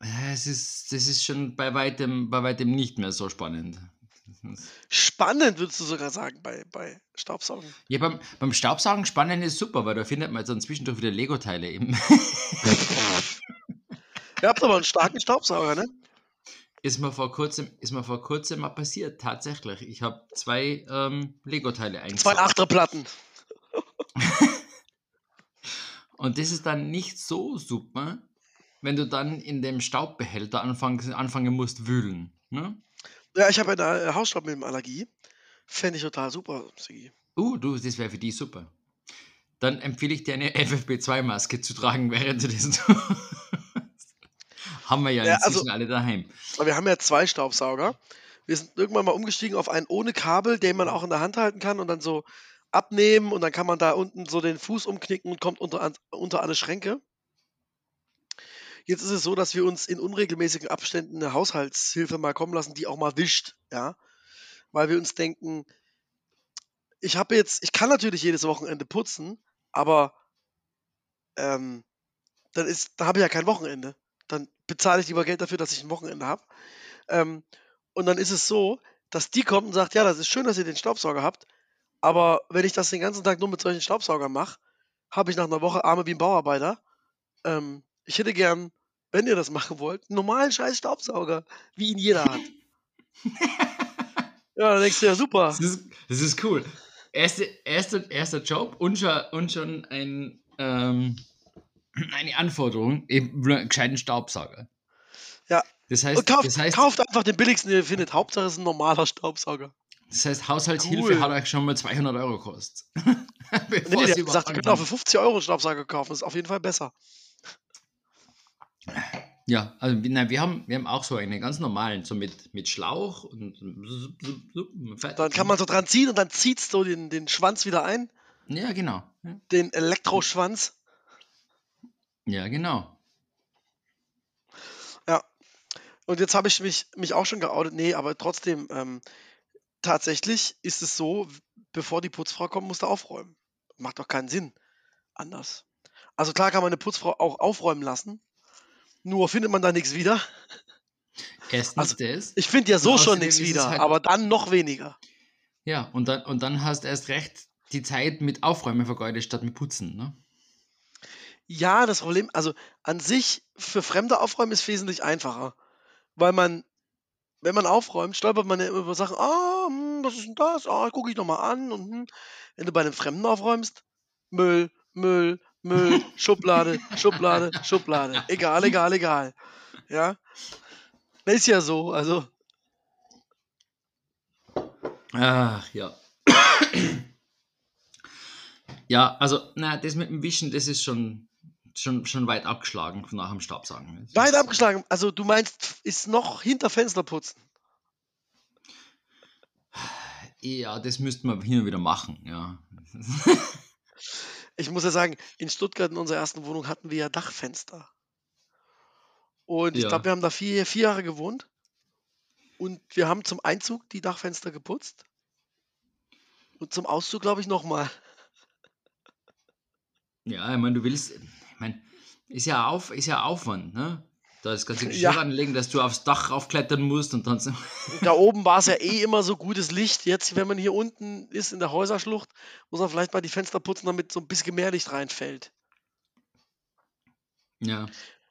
äh, es ist, das ist schon bei weitem, bei weitem nicht mehr so spannend. Das ist- Spannend, würdest du sogar sagen, bei, bei Staubsaugen. Ja, beim, beim Staubsaugen spannend ist super, weil da findet man dann zwischendurch wieder Lego-Teile eben. (laughs) Ihr habt aber einen starken Staubsauger, ne? Ist mir vor kurzem, ist mir vor kurzem mal passiert, tatsächlich. Ich habe zwei ähm, Lego-Teile Zwei eingesaugt. Achterplatten. (laughs) Und das ist dann nicht so super, wenn du dann in dem Staubbehälter anfangen, anfangen musst wühlen. Ne? Ja, ich habe eine äh, Hausstaubmilbenallergie. Fände ich total super, Sigi. Uh, du, das wäre für die super. Dann empfehle ich dir eine FFP2-Maske zu tragen, während du das tust. (laughs) Haben wir ja Ja, inzwischen also, alle daheim. aber wir haben ja zwei Staubsauger. Wir sind irgendwann mal umgestiegen auf einen ohne Kabel, den man auch in der Hand halten kann und dann so abnehmen und dann kann man da unten so den Fuß umknicken und kommt unter, unter alle Schränke. Jetzt ist es so, dass wir uns in unregelmäßigen Abständen eine Haushaltshilfe mal kommen lassen, die auch mal wischt, ja. Weil wir uns denken, ich habe jetzt, ich kann natürlich jedes Wochenende putzen, aber ähm, dann ist, da habe ich ja kein Wochenende. Dann bezahle ich lieber Geld dafür, dass ich ein Wochenende habe. Ähm, und dann ist es so, dass die kommt und sagt, ja, das ist schön, dass ihr den Staubsauger habt, aber wenn ich das den ganzen Tag nur mit solchen Staubsaugern mache, habe ich nach einer Woche Arme wie ein Bauarbeiter. Ähm, ich hätte gern, wenn ihr das machen wollt, einen normalen scheiß Staubsauger, wie ihn jeder hat. (laughs) Ja, dann denkst du ja, super. Das ist, das ist cool. Erste, erster, erster Job und schon, und schon ein, ähm, eine Anforderung, eben einen gescheiten Staubsauger. Ja. Das Und heißt, kauft, das heißt, kauft einfach den billigsten, den ihr findet. Hauptsache es ist ein normaler Staubsauger. das heißt Haushaltshilfe Cool. hat euch schon mal 200 Euro gekostet. (laughs) Nee, Bevor nee, der sie hat gesagt, ihr könnt auch für anfangen. 50 Euro einen Staubsauger kaufen. Das ist auf jeden Fall besser. Ja, also wir- nein, wir haben, wir haben auch so einen ganz normalen, so mit, mit Schlauch und Dann kann man so dran ziehen und dann zieht so den, den Schwanz wieder ein. Ja, genau. Den Elektroschwanz. Ja, genau. Ja. Und jetzt habe ich mich, mich auch schon geoutet. Nee, aber trotzdem, ähm, tatsächlich ist es so, bevor die Putzfrau kommt, musst du aufräumen. Macht doch keinen Sinn. Anders. Also klar kann man eine Putzfrau auch aufräumen lassen. Nur findet man da nichts wieder. Erstens Also das. ich finde ja so schon nichts wieder, halt- aber dann noch weniger. Ja, und dann, und dann hast du erst recht die Zeit mit Aufräumen vergeudet statt mit Putzen. Ne? Ja, das Problem, also an sich für Fremde aufräumen ist wesentlich einfacher. Weil man, wenn man aufräumt, stolpert man ja immer über Sachen, ah, hm, was ist denn das? Ah, gucke ich nochmal an. Und, hm. Wenn du bei einem Fremden aufräumst, Müll, Müll, Müll, Schublade, Schublade, Schublade. Egal, egal, egal. Ja. Ist ja so, also. Ach ja. ja, also, na, das mit dem Wischen, das ist schon, schon, schon weit abgeschlagen nach dem Staubsaugen. Das Weit abgeschlagen. Also du meinst, ist noch hinter Fenster putzen. Ja, das müssten wir hin und wieder machen, ja. (laughs) Ich muss ja sagen, in Stuttgart in unserer ersten Wohnung hatten wir ja Dachfenster. Und ich Ja. glaube, wir haben da vier, vier Jahre gewohnt. Und wir haben zum Einzug die Dachfenster geputzt. Und zum Auszug, glaube ich, nochmal. Ja, ich meine, du willst, ich meine, ist ja, auf, ist ja Aufwand, ne? Da das ganze Geschirr (laughs) Ja. anlegen, dass du aufs Dach raufklettern musst und dann. Da oben (laughs) war es ja eh immer so gutes Licht. Jetzt, wenn man hier unten ist in der Häuserschlucht, muss man vielleicht mal die Fenster putzen, damit so ein bisschen mehr Licht reinfällt. Ja.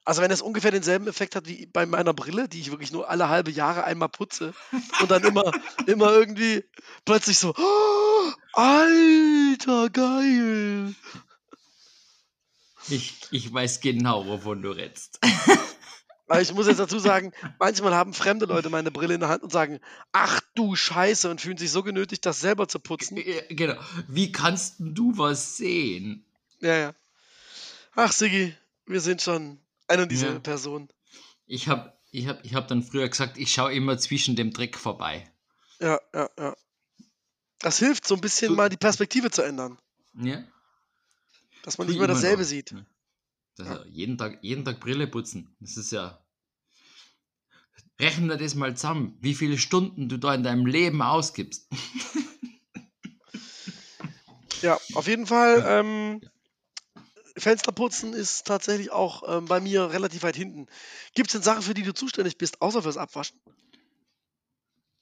Also wenn das ungefähr denselben Effekt hat wie bei meiner Brille, die ich wirklich nur alle halbe Jahre einmal putze und dann immer, (laughs) immer irgendwie plötzlich so, "Oh, Alter, geil. Ich, ich weiß genau, wovon du redest. Aber ich muss jetzt dazu sagen, manchmal haben fremde Leute meine Brille in der Hand und sagen, ach du Scheiße und fühlen sich so genötigt, das selber zu putzen. Ja, genau. Wie kannst du was sehen? Ja, ja. Ach, Siggi, wir sind schon eine und dieselbe Ja. Person. Ich habe ich hab, ich hab dann früher gesagt, ich schaue immer zwischen dem Dreck vorbei. Ja, ja, ja. Das hilft, so ein bisschen Du- mal die Perspektive zu ändern. Ja? Dass man nicht mehr dasselbe noch. sieht. Ja. Also jeden, Tag, jeden Tag Brille putzen. Das ist ja. Rechne das mal zusammen, wie viele Stunden du da in deinem Leben ausgibst. (laughs) Ja, auf jeden Fall. Ähm, Fensterputzen ist tatsächlich auch ähm, bei mir relativ weit hinten. Gibt es denn Sachen, für die du zuständig bist, außer fürs Abwaschen?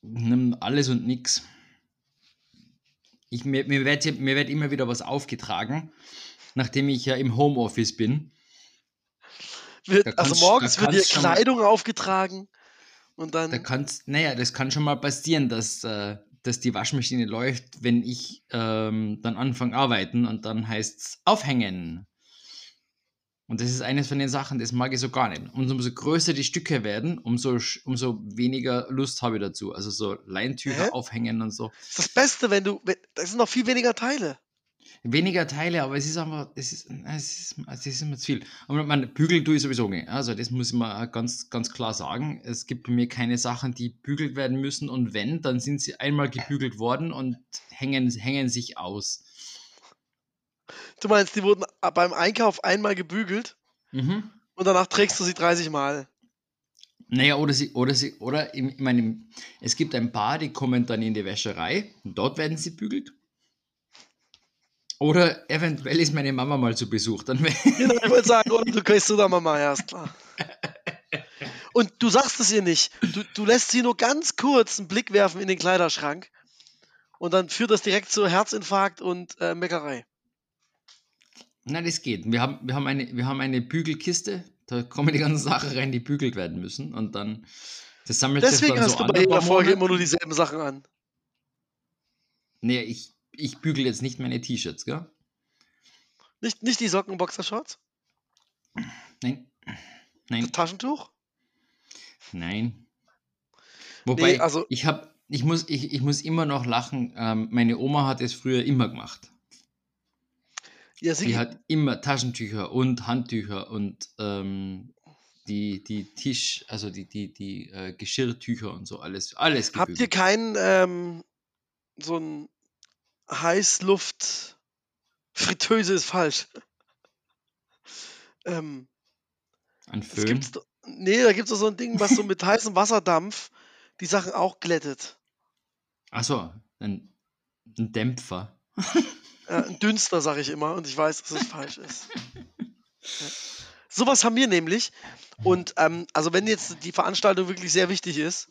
Nimm alles und nix. Ich, mir, mir, wird, mir wird immer wieder was aufgetragen, nachdem ich ja im Homeoffice bin. Wird, also kannst- morgens da wird dir schon mal- Kleidung aufgetragen und dann. Da kannst, naja, das kann schon mal passieren, dass, äh, dass die Waschmaschine läuft, wenn ich ähm, dann anfange arbeiten und dann heißt es aufhängen. Und das ist eines von den Sachen, das mag ich so gar nicht. Und umso größer die Stücke werden, umso, umso weniger Lust habe ich dazu. Also so Leintücher Hä? aufhängen und so. Das ist das Beste, wenn du. Das sind noch viel weniger Teile. Weniger Teile, aber es ist einfach, es ist, es ist, es ist immer zu viel. Aber man bügeln tue ich sowieso nicht. Also das muss man ganz, ganz klar sagen. Es gibt bei mir keine Sachen, die bügelt werden müssen und wenn, dann sind sie einmal gebügelt worden und hängen, hängen sich aus. Du meinst, die wurden beim Einkauf einmal gebügelt Mhm. und danach trägst du sie 30 Mal. Naja, oder sie, oder sie, oder ich meine, es gibt ein paar, die kommen dann in die Wäscherei und dort werden sie bügelt. Oder eventuell ist meine Mama mal zu Besuch, dann (laughs) Genau, ich wollte sagen, oder du gehst zu der Mama, ja, ist klar. Und du sagst es ihr nicht. Du, du lässt sie nur ganz kurz einen Blick werfen in den Kleiderschrank und dann führt das direkt zu Herzinfarkt und äh, Meckerei. Nein, das geht. Wir haben, wir, haben eine, wir haben eine Bügelkiste, da kommen die ganzen Sachen rein, die bügelt werden müssen. Und dann, das sammelt sich Deswegen dann hast so du bei jeder Folge immer nur dieselben Sachen an. Nee, ich, ich bügel jetzt nicht meine T-Shirts, gell? Nicht, nicht die Socken, Boxershorts, Nein. Nein, das Taschentuch. nein. Wobei, Nee, also- ich, hab, ich, muss, ich, ich muss immer noch lachen. Ähm, meine Oma hat es früher immer gemacht. Ja, sie, Die hat immer Taschentücher und Handtücher und ähm, die, die Tisch, also die, die, die äh, Geschirrtücher und so, alles, alles habt ihr keinen ähm, so ein Heißluft Fritteuse ist falsch. ähm, Ein Föhn. gibt's nee, da gibt es so ein Ding, was so mit (laughs) heißem Wasserdampf die Sachen auch glättet. Achso, ein, ein Dämpfer. (laughs) Ja, ein Dünster, sage ich immer, und ich weiß, dass es falsch ist. Ja. Sowas haben wir nämlich. Und ähm, also wenn jetzt die Veranstaltung wirklich sehr wichtig ist,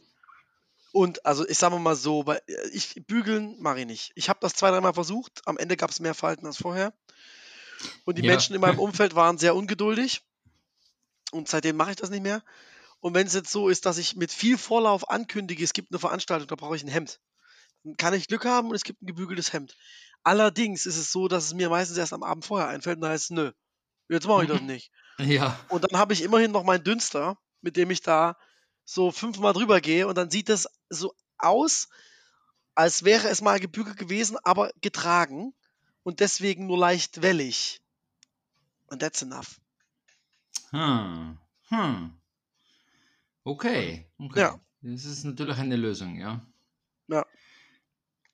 und also ich sage mal so, weil äh, ich bügeln mache ich nicht. Ich habe das zwei, dreimal versucht. Am Ende gab es mehr Falten als vorher. Und die Ja. Menschen in meinem Umfeld waren sehr ungeduldig. Und seitdem mache ich das nicht mehr. Und wenn es jetzt so ist, dass ich mit viel Vorlauf ankündige, es gibt eine Veranstaltung, da brauche ich ein Hemd, dann kann ich Glück haben und es gibt ein gebügeltes Hemd. Allerdings ist es so, dass es mir meistens erst am Abend vorher einfällt und da heißt es, nö, jetzt mache ich das (laughs) nicht. Ja. Und dann habe ich immerhin noch meinen Dünster, mit dem ich da so fünfmal drüber gehe und dann sieht es so aus, als wäre es mal gebügelt gewesen, aber getragen und deswegen nur leicht wellig. Und that's enough. Hm. Hm. Okay. okay. Ja. Das ist natürlich eine Lösung, ja.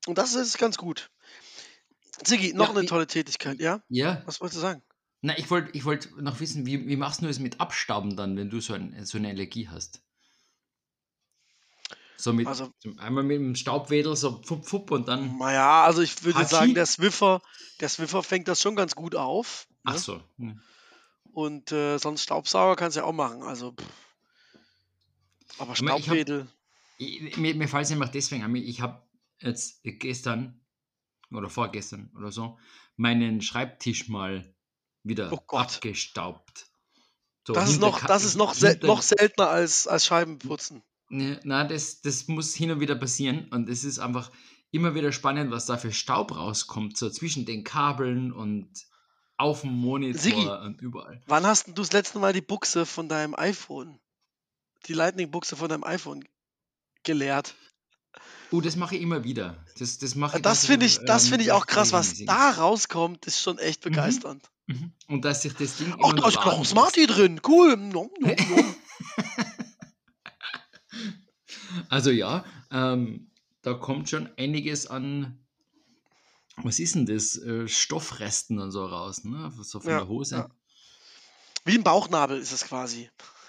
Und das ist ganz gut. Siggi, noch Ja, eine tolle Tätigkeit, ja? Ja, Was wolltest du sagen? Na, ich wollte ich wollt noch wissen, wie, wie machst du es mit Abstauben dann, wenn du so, ein, so eine Allergie hast? So mit, Also, einmal mit dem Staubwedel so fupp, fupp und dann. naja, also ich würde sagen, der Swiffer, der Swiffer fängt das schon ganz gut auf. Ach Ne? so. hm. Und äh, sonst Staubsauger kannst du ja auch machen. Also, pff. aber mein, ich hab- Staubwedel. Ich, mir mir fällt es einfach deswegen an, ich habe jetzt gestern oder vorgestern oder so meinen Schreibtisch mal wieder Oh abgestaubt. So Das ist noch, das ist noch, sel noch seltener als, als Scheibenputzen. Ne, na, das, das muss hin und wieder passieren und es ist einfach immer wieder spannend, was da für Staub rauskommt, so zwischen den Kabeln und auf dem Monitor Sigi. und überall. Wann hast du das letzte Mal die Buchse von deinem iPhone, die Lightning-Buchse von deinem iPhone geleert? Oh, das mache ich immer wieder. Das, das mache ich Das finde ich, das ähm, finde ich auch krass, was da rauskommt, ist schon echt begeisternd. Mhm. Und dass sich das Ding Ach, da ist ein lässt. Smartie drin. Cool. Nom, nom, nom. (laughs) Also ja, ähm, da kommt schon einiges an, was ist denn das, äh, Stoffresten und so raus, ne? So von Ja, der Hose. ja. Wie ein Bauchnabel ist es quasi. (laughs)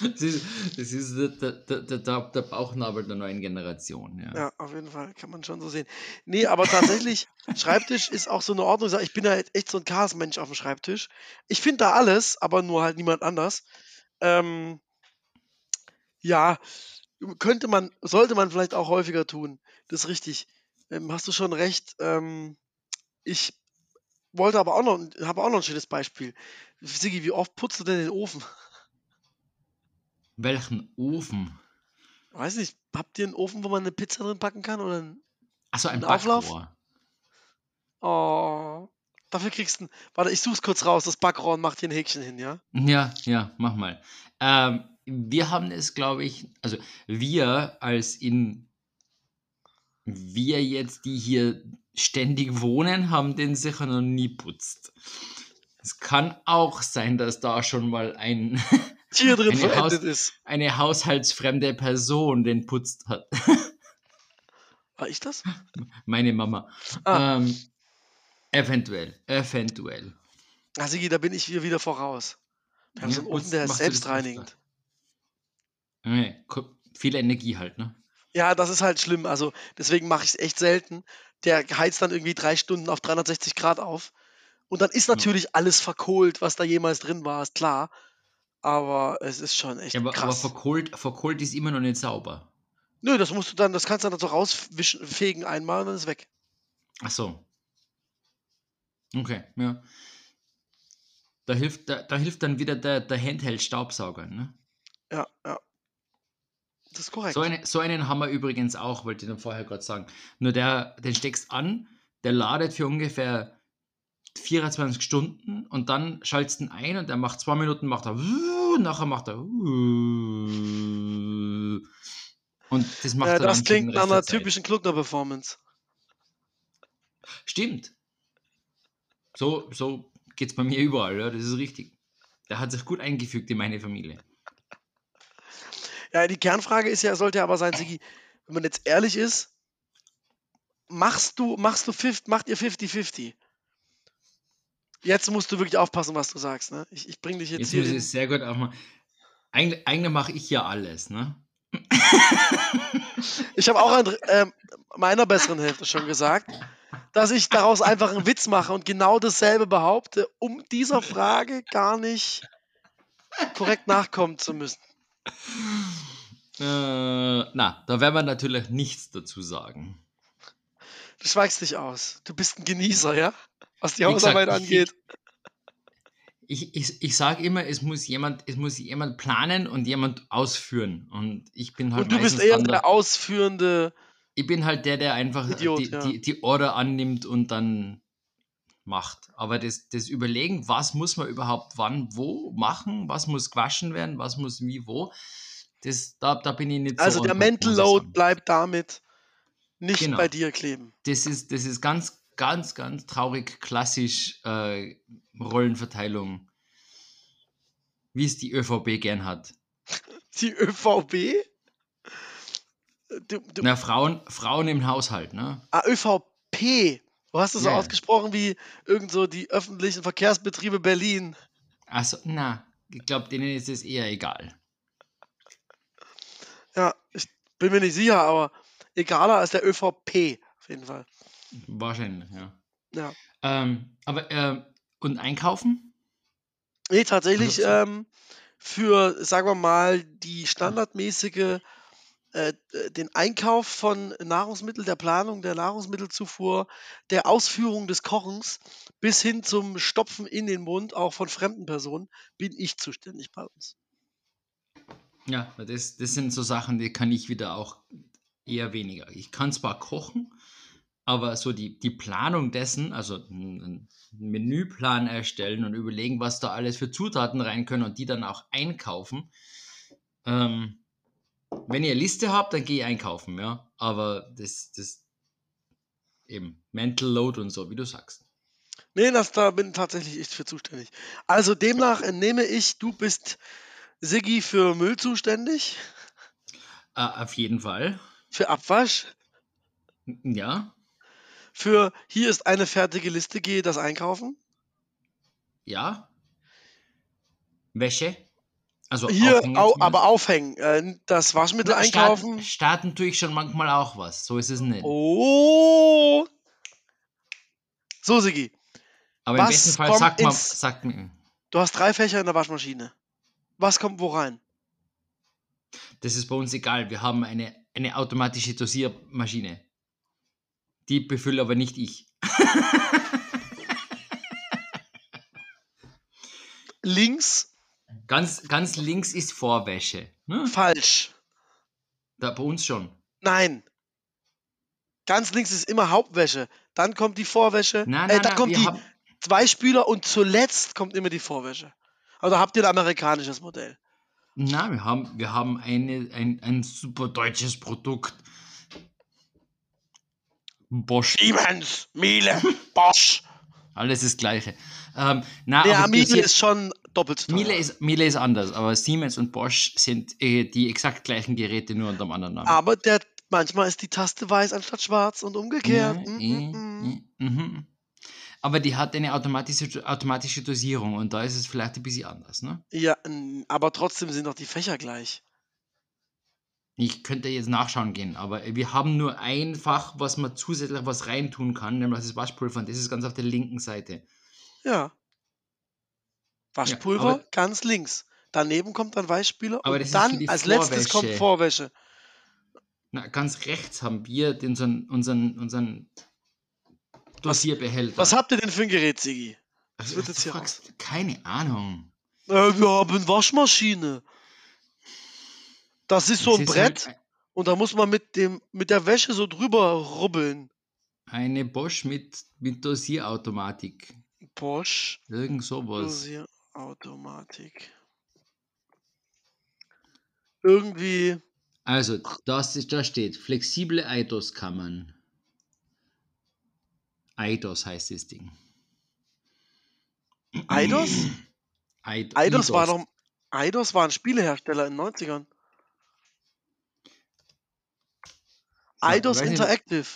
das ist, das ist der, der, der, der, Bauchnabel der neuen Generation, ja. Ja, auf jeden Fall, kann man schon so sehen. Nee, aber tatsächlich, (laughs) Schreibtisch ist auch so eine Ordnung. Ich bin ja jetzt echt so ein Chaosmensch auf dem Schreibtisch. Ich finde da alles, aber nur halt niemand anders. Ähm, ja, könnte man, sollte man vielleicht auch häufiger tun. Das ist richtig. Ähm, hast du schon recht. Ähm, ich wollte aber auch noch, habe auch noch ein schönes Beispiel. Sigi, wie oft putzt du denn den Ofen? Welchen Ofen? Weiß nicht, habt ihr einen Ofen, wo man eine Pizza drin packen kann? Oder ein, Achso, ein Ein Auflauf? Oh, dafür kriegst du. Warte, ich such's kurz raus. Das Backrohr und mach dir ein Häkchen hin, ja? Ja, ja, mach mal. Ähm, wir haben es, glaube ich, also wir als in wir jetzt, die hier ständig wohnen, haben den sicher noch nie putzt. Es kann auch sein, dass da schon mal ein, (laughs) Tier drin Eine Haus- ist. eine haushaltsfremde Person den putzt hat. (laughs) War ich das? Meine Mama. Ah. Ähm, eventuell, eventuell. Sigi, da bin ich hier wieder voraus. Wir haben Ja, so einen Ofen, der ist selbstreinigend. Nee, viel Energie halt, ne? Ja, das ist halt schlimm. Also deswegen mache ich es echt selten. Der heizt dann irgendwie drei Stunden auf 360 Grad auf. Und dann ist Ja. natürlich alles verkohlt, was da jemals drin war, ist klar. Aber es ist schon echt Ja, aber, aber krass. verkohlt, verkohlt ist immer noch nicht sauber. Nö, das musst du dann, das kannst du dann so rauswischen, fegen einmal und dann ist weg. Ach so. Okay, ja. Da hilft, da, da hilft dann wieder der, der Handheld-Staubsauger. Ne? Ja, ja. Das ist korrekt. So, eine, so einen haben wir übrigens auch, wollte ich dann vorher gerade sagen. Nur der, den steckst an, der ladet für ungefähr 24 Stunden und dann schaltest du ihn ein und der macht zwei Minuten, macht er und nachher macht er und das macht Ja, er das klingt nach einer typischen Kluckner-Performance. Stimmt. So, so geht es bei mir überall, ja, das ist richtig. Der hat sich gut eingefügt in meine Familie. Ja, die Kernfrage ist ja, sollte aber sein, Sigi, wenn man jetzt ehrlich ist, machst du, machst du 50, macht ihr 50-50? Jetzt musst du wirklich aufpassen, was du sagst, ne? Ich, ich bring dich jetzt, Jetzt hier muss ich sehr gut mal. Eigentlich, eigentlich mache ich ja alles, ne? Ich habe auch an ähm, meiner besseren Hälfte schon gesagt, dass ich daraus einfach einen Witz mache und genau dasselbe behaupte, um dieser Frage gar nicht korrekt nachkommen zu müssen. Äh, na, da werden wir natürlich nichts dazu sagen. Du schweigst dich aus. Du bist ein Genießer, ja? Was die Wie gesagt, Hausarbeit ich- angeht. Ich, ich, ich sage immer, es muss, jemand, es muss jemand planen und jemand ausführen. Und ich bin halt Und du bist eher der ausführende. Ich bin halt der, der einfach Idiot, die, ja. die, die Order annimmt und dann macht. Aber das, das Überlegen, was muss man überhaupt wann, wo machen, was muss gewaschen werden, was muss wie, wo, das, da, da bin ich nicht so. Also der Mental Load bleibt damit nicht Genau. bei dir kleben. Das ist, das ist ganz, ganz, ganz traurig klassisch äh, Rollenverteilung, wie es die ÖVP gern hat. (laughs) Die ÖVP? Du, du, Na, Frauen, Frauen im Haushalt, ne? ah, ÖVP. Du hast es so Ja, ja. ausgesprochen wie irgend so die öffentlichen Verkehrsbetriebe Berlin. Also, na, ich glaube, denen ist es eher egal. Ja, ich bin mir nicht sicher, aber egaler als der ÖVP, auf jeden Fall. Wahrscheinlich, ja. Ja. Ähm, aber, ähm, und einkaufen? Nee, tatsächlich Also, so- ähm, für, sagen wir mal, die standardmäßige, äh, äh, den Einkauf von Nahrungsmitteln, der Planung der Nahrungsmittelzufuhr, der Ausführung des Kochens bis hin zum Stopfen in den Mund, auch von fremden Personen, bin ich zuständig bei uns. Ja, das, das sind so Sachen, die kann ich wieder auch eher weniger. Ich kann zwar kochen, aber so die, die Planung dessen, also einen Menüplan erstellen und überlegen, was da alles für Zutaten rein können und die dann auch einkaufen. Ähm, wenn ihr eine Liste habt, dann gehe ich einkaufen, ja. Aber das, das eben Mental Load und so, wie du sagst. Nee, das, da bin tatsächlich ich für zuständig. Also demnach entnehme ich, du bist Siggi für Müll zuständig, Äh, auf jeden Fall. für Abwasch, Ja, für hier ist eine fertige Liste, gehe das einkaufen. ja. Wäsche. Also Hier, aufhängen au, aber aufhängen. Äh, das Waschmittel Na, einkaufen. Starten, tue ich schon manchmal auch was. So ist es nicht. Oh. So, Sigi, Aber im was besten Fall sagt man, sagt mir, du hast drei Fächer in der Waschmaschine. Was kommt wo rein? das ist bei uns egal. Wir haben eine, eine automatische Dosiermaschine. Die befülle aber nicht ich. Links, Ganz, ganz links ist Vorwäsche. Ne? falsch. Da bei uns schon. Nein. Ganz links ist immer Hauptwäsche. Dann kommt die Vorwäsche. Nein, äh, nein, dann nein, kommt die haben, zwei Spüler und zuletzt kommt immer die Vorwäsche. Also habt ihr ein amerikanisches Modell. na, wir haben, wir haben eine, ein, ein super deutsches Produkt. Bosch. Siemens, Miele, Bosch. Alles das Gleiche. Ähm, na, Der aber Miele ist schon doppelt so teuer. Miele ist, Miele ist anders, aber Siemens und Bosch sind äh, die exakt gleichen Geräte, nur unter einem anderen Namen. Aber der, manchmal ist die Taste weiß anstatt schwarz und umgekehrt. Ja, Mm, eh, mm, mm. eh, mhm. Aber die hat eine automatische, automatische Dosierung und da ist es vielleicht ein bisschen anders. Ne? Ja, aber trotzdem sind doch die Fächer gleich. Ich könnte jetzt nachschauen gehen, aber wir haben nur ein Fach, was man zusätzlich was reintun kann, nämlich das Waschpulver und das ist ganz auf der linken Seite. Ja. Waschpulver aber- ganz links. Daneben kommt dann Weichspüler Aber und das dann als letztes kommt Vorwäsche. Vorwäsche. Na, ganz rechts haben wir den, unseren, unseren, unseren Dosierbehälter. Was habt ihr denn für ein Gerät, Sigi? Was wird jetzt hier Keine Ahnung. Äh, wir haben Waschmaschine. Das ist so ein ist Brett halt und da muss man mit dem mit der Wäsche so drüber rubbeln. Eine Bosch mit, mit Dosierautomatik. Bosch Irgend sowas. Dosierautomatik. Irgendwie Also, das ist, da steht flexible Eidos-Kammern. Eidos heißt das Ding. Eidos? (clears throat) Eid Eidos war doch Eidos war ein Spielehersteller in den 90ern. Eidos weiß nicht- Interactive.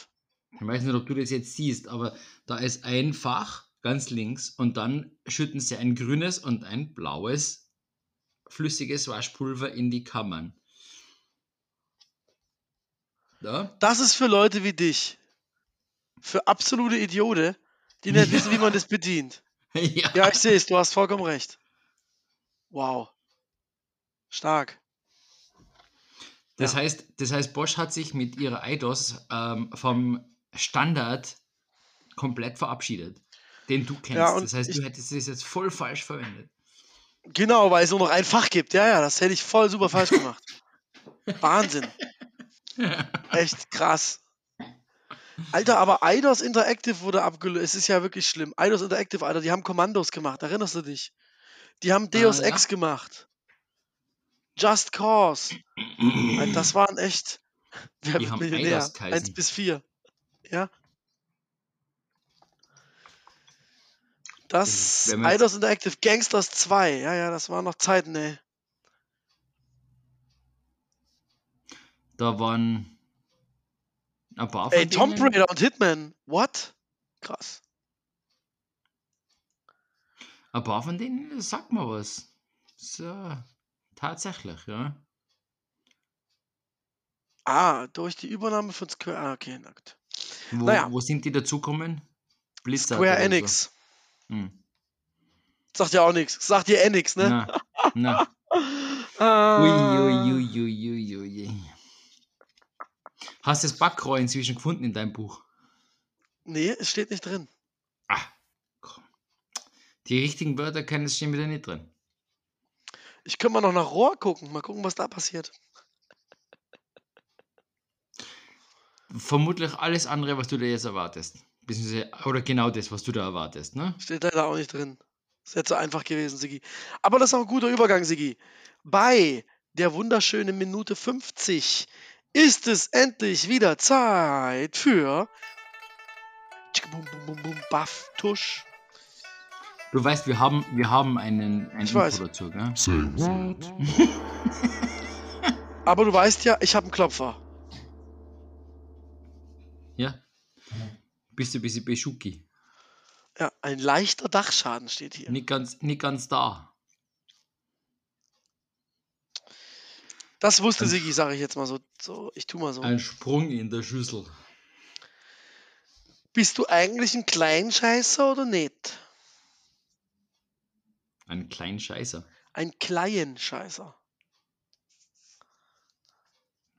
Ich weiß nicht, ob du das jetzt siehst, aber da ist ein Fach ganz links und dann schütten sie ein grünes und ein blaues flüssiges Waschpulver in die Kammern. Da? Das ist für Leute wie dich. Für absolute Idiote, die nicht (laughs) wissen, wie man das bedient. ja. Ja, ich sehe es, du hast vollkommen recht. Wow. Stark. Das, Ja. heißt, das heißt, Bosch hat sich mit ihrer Eidos ähm, vom Standard komplett verabschiedet, den du kennst. Ja, das heißt, ich- du hättest es jetzt voll falsch verwendet. Genau, weil es nur noch ein Fach gibt. Ja, ja, das hätte ich voll super falsch gemacht. (laughs) Wahnsinn. Echt krass. Alter, aber Eidos Interactive wurde abgelöst. Es ist ja wirklich schlimm. Eidos Interactive, Alter, die haben Kommandos gemacht. Erinnerst du dich? Die haben Deus Ah, ja. Ex gemacht. Just Cause. Das (clears throat) waren echt. (laughs) Wer wird Millionär? Eidos geheißen. 1 bis 4. Ja. Das Eidos Interactive Gangsters 2. Ja, ja, das waren noch Zeiten, ey. Da waren ein paar Ey, Tomb Raider und Hitman. What? krass. Ein paar von denen sagt mal was. So, tatsächlich, ja. Ah, durch die Übernahme von Square. Ah, okay, nackt. Wo, Naja. wo sind die dazukommen? Blizzard Square oder so. Enix. Hm. Sagt ja auch nichts. Sagt dir eh nix, ne? Na, na. (laughs) Ah. Ui, ui, ui, ui. Hast du das Backrohr inzwischen gefunden in deinem Buch? Nee, es steht nicht drin. Ah, komm. Die richtigen Wörter können stehen wieder nicht drin. Ich könnte mal noch nach Rohr gucken. Mal gucken, was da passiert. Vermutlich alles andere, was du dir jetzt erwartest. Oder genau das, was du da erwartest, ne? Steht leider auch nicht drin. Ist jetzt so einfach gewesen, Sigi. Aber das ist auch ein guter Übergang, Sigi. Bei der wunderschönen Minute 50 ist es endlich wieder Zeit für baff tusch. Du weißt, wir haben, wir haben einen, ein Ich Info weiß. dazu, gell? Say what? (laughs) Aber du weißt ja, ich habe einen Klopfer. Ja? Bist du ein bisschen Beschuki? Ja, ein leichter Dachschaden steht hier. Nicht ganz, nicht ganz da. Das wusste Sigi, sage ich jetzt mal so. so. Ich tu mal so. Ein Sprung in der Schüssel. Bist du eigentlich ein Kleinscheißer oder nicht? Ein kleinen Scheißer. Ein Kleinscheißer.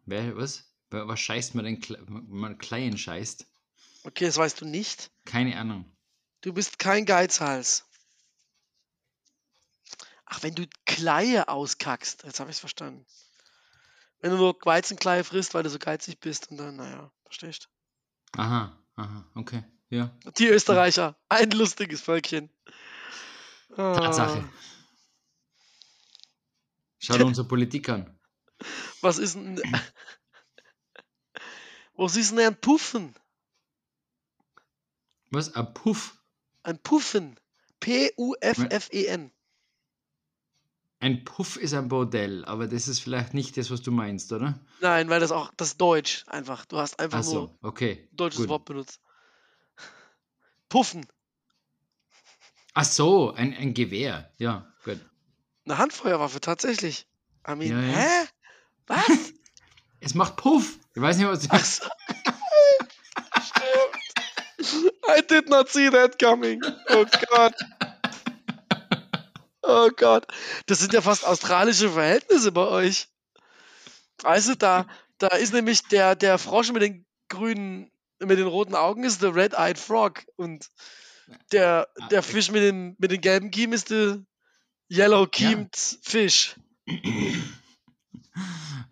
Wer, was? Was scheißt man denn, wenn man klein scheißt? Okay, das weißt du nicht. Keine Ahnung. Du bist kein Geizhals. Ach, wenn du Kleie auskackst. Jetzt habe ich es verstanden. Wenn du nur Weizenkleie frisst, weil du so geizig bist und dann, naja, verstehst Aha, aha, okay. Ja. Die Österreicher, ein lustiges Völkchen. Tatsache. Ah, Schau dir unsere Politik an. was ist denn. Was ist denn ein Puffen? Was? Ein Puff? Ein Puffen. P-U-F-F-E-N. Ein Puff ist ein Bordell, aber das ist vielleicht nicht das, was du meinst, oder? Nein, weil das auch, das ist Deutsch einfach. Du hast einfach Ach nur so, okay. ein deutsches gut. Wort benutzt. Puffen. Ach so, ein, ein Gewehr. Ja, gut. Eine Handfeuerwaffe, tatsächlich. I mean, Ja, ja. hä? Was? (laughs) Es macht Puff. Ich weiß nicht, was du. Ach so. Stimmt. I did not see that coming. Oh Gott. Oh Gott. Das sind ja fast australische Verhältnisse bei euch. Weißt du, da, da ist nämlich der, der Frosch mit den grünen, mit den roten Augen ist der Red-Eyed Frog und der, der Fisch mit den, mit den gelben Kiemen ist der Yellow Kiemed Fish.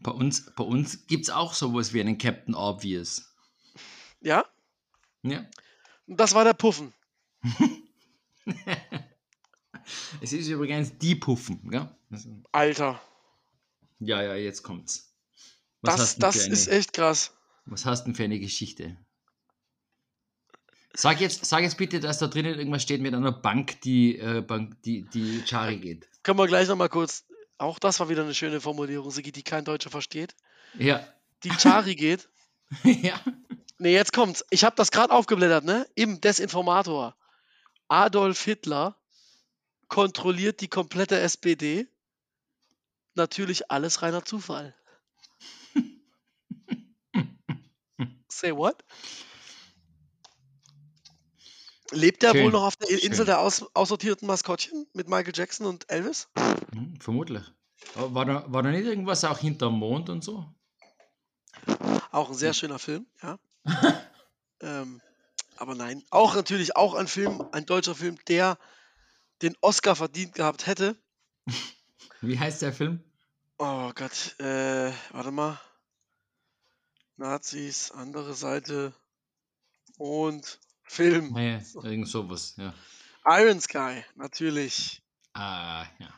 Bei uns, bei uns gibt es auch sowas wie einen Captain Obvious. Ja? Ja. Und das war der Puffen. (laughs) Es ist übrigens die Puffen, gell? Alter. Ja, ja, jetzt kommt's. Was Das, das eine, ist echt krass. was hast denn für eine Geschichte? Sag jetzt, sag jetzt bitte, dass da drinnen irgendwas steht mit einer Bank, die, äh, Bank, die, die Chari geht. Können wir gleich nochmal kurz. Auch das war wieder eine schöne Formulierung, Sigi, die kein Deutscher versteht. Ja. Die Chari (laughs) geht. ja. Ne, jetzt kommt's. Ich habe das gerade aufgeblättert, ne? Im Desinformator. Adolf Hitler kontrolliert die komplette SPD. Natürlich alles reiner Zufall. (laughs) Say what? Lebt er Schön, wohl noch auf der schön. Insel der aus aussortierten Maskottchen mit Michael Jackson und Elvis? Hm, vermutlich. War da, war da nicht irgendwas auch hinterm Mond und so? Auch ein sehr schöner Film, ja. (laughs) ähm, aber nein, auch natürlich auch ein Film, ein deutscher Film, der den Oscar verdient gehabt hätte. (laughs) Wie heißt der Film? Oh Gott, äh, warte mal. Nazis, andere Seite und Film. Naja, irgend sowas, ja. Iron Sky, natürlich. Ah, ja.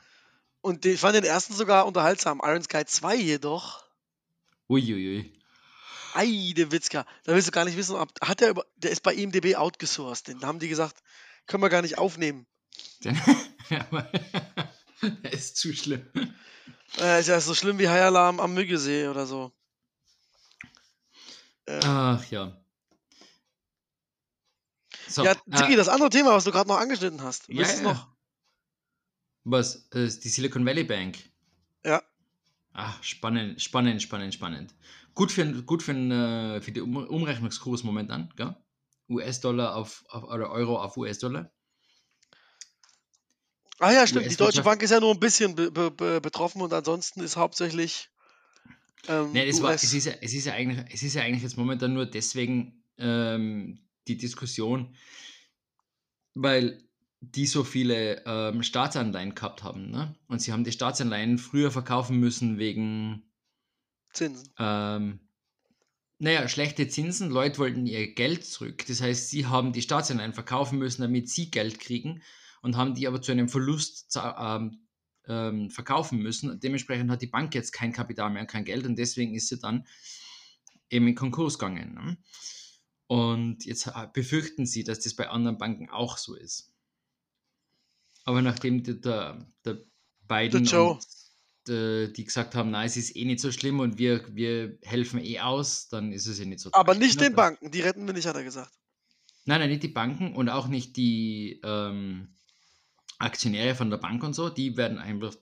Und den, ich fand den ersten sogar unterhaltsam. Iron Sky 2 jedoch. Uiuiui. Ei, der Witzka. Da willst du gar nicht wissen, ob. Hat der über. Der ist bei IMDB outgesourced. Den haben die gesagt, können wir gar nicht aufnehmen. Der, (laughs) (laughs) der ist zu schlimm. Äh, ist ja so schlimm wie High Alarm am Müggesee oder so. Äh, Ach ja. So, ja, äh, Ziggy, das andere Thema, was du gerade noch angeschnitten hast. Ja, ja. noch? was? Äh, die Silicon Valley Bank. Ja. Ach, spannend, spannend, spannend, spannend. Gut für, gut für, den, äh, für den um Umrechnungskurs momentan, gell? US-Dollar auf, auf oder Euro auf US-Dollar. Ah ja, stimmt. Die Deutsche Bank ist ja nur ein bisschen be be be betroffen und ansonsten ist hauptsächlich. Ähm, Nee, es, war, es, ist ja, es, ist ja eigentlich, es ist ja eigentlich jetzt momentan nur deswegen ähm, die Diskussion, weil die so viele ähm, Staatsanleihen gehabt haben. Ne? Und sie haben die Staatsanleihen früher verkaufen müssen wegen, Zinsen. ähm, naja, schlechte Zinsen. Leute wollten ihr Geld zurück. Das heißt, sie haben die Staatsanleihen verkaufen müssen, damit sie Geld kriegen und haben die aber zu einem Verlust ähm, ähm, verkaufen müssen. Und dementsprechend hat die Bank jetzt kein Kapital mehr und kein Geld und deswegen ist sie dann eben in Konkurs gegangen. Ne? Und jetzt ha- befürchten sie, dass das bei anderen Banken auch so ist. Aber nachdem der, der, Biden Der und äh, die gesagt haben, nein, es ist eh nicht so schlimm und wir, wir helfen eh aus, dann ist es ja nicht so Aber tragisch, nicht ne? den Banken, die retten wir nicht, hat er gesagt. Nein, nein, nicht die Banken und auch nicht die ähm, Aktionäre von der Bank und so, die werden einfach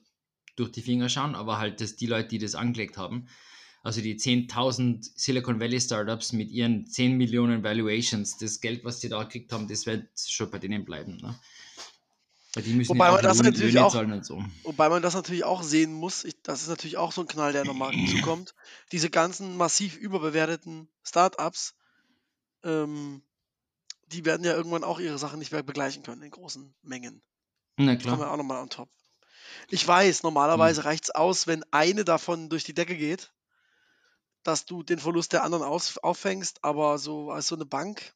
durch die Finger schauen, aber halt das, die Leute, die das angelegt haben, also die 10.000 Silicon Valley Startups mit ihren 10 Millionen Valuations, das Geld, was sie da gekriegt haben, das wird schon bei denen bleiben. Ne? Weil die müssen Wobei man das Löhne, natürlich Löhne auch- so. Wobei man das natürlich auch sehen muss. Ich, das ist natürlich auch so ein Knall, der normal (clears throat) zukommt. Diese ganzen massiv überbewerteten Startups, ähm, die werden ja irgendwann auch ihre Sachen nicht mehr begleichen können in großen Mengen. Na Kommen klar. wir auch nochmal on top. Ich weiß, normalerweise Hm. reicht es aus, wenn eine davon durch die Decke geht, dass du den Verlust der anderen aus, auffängst, aber so als so eine Bank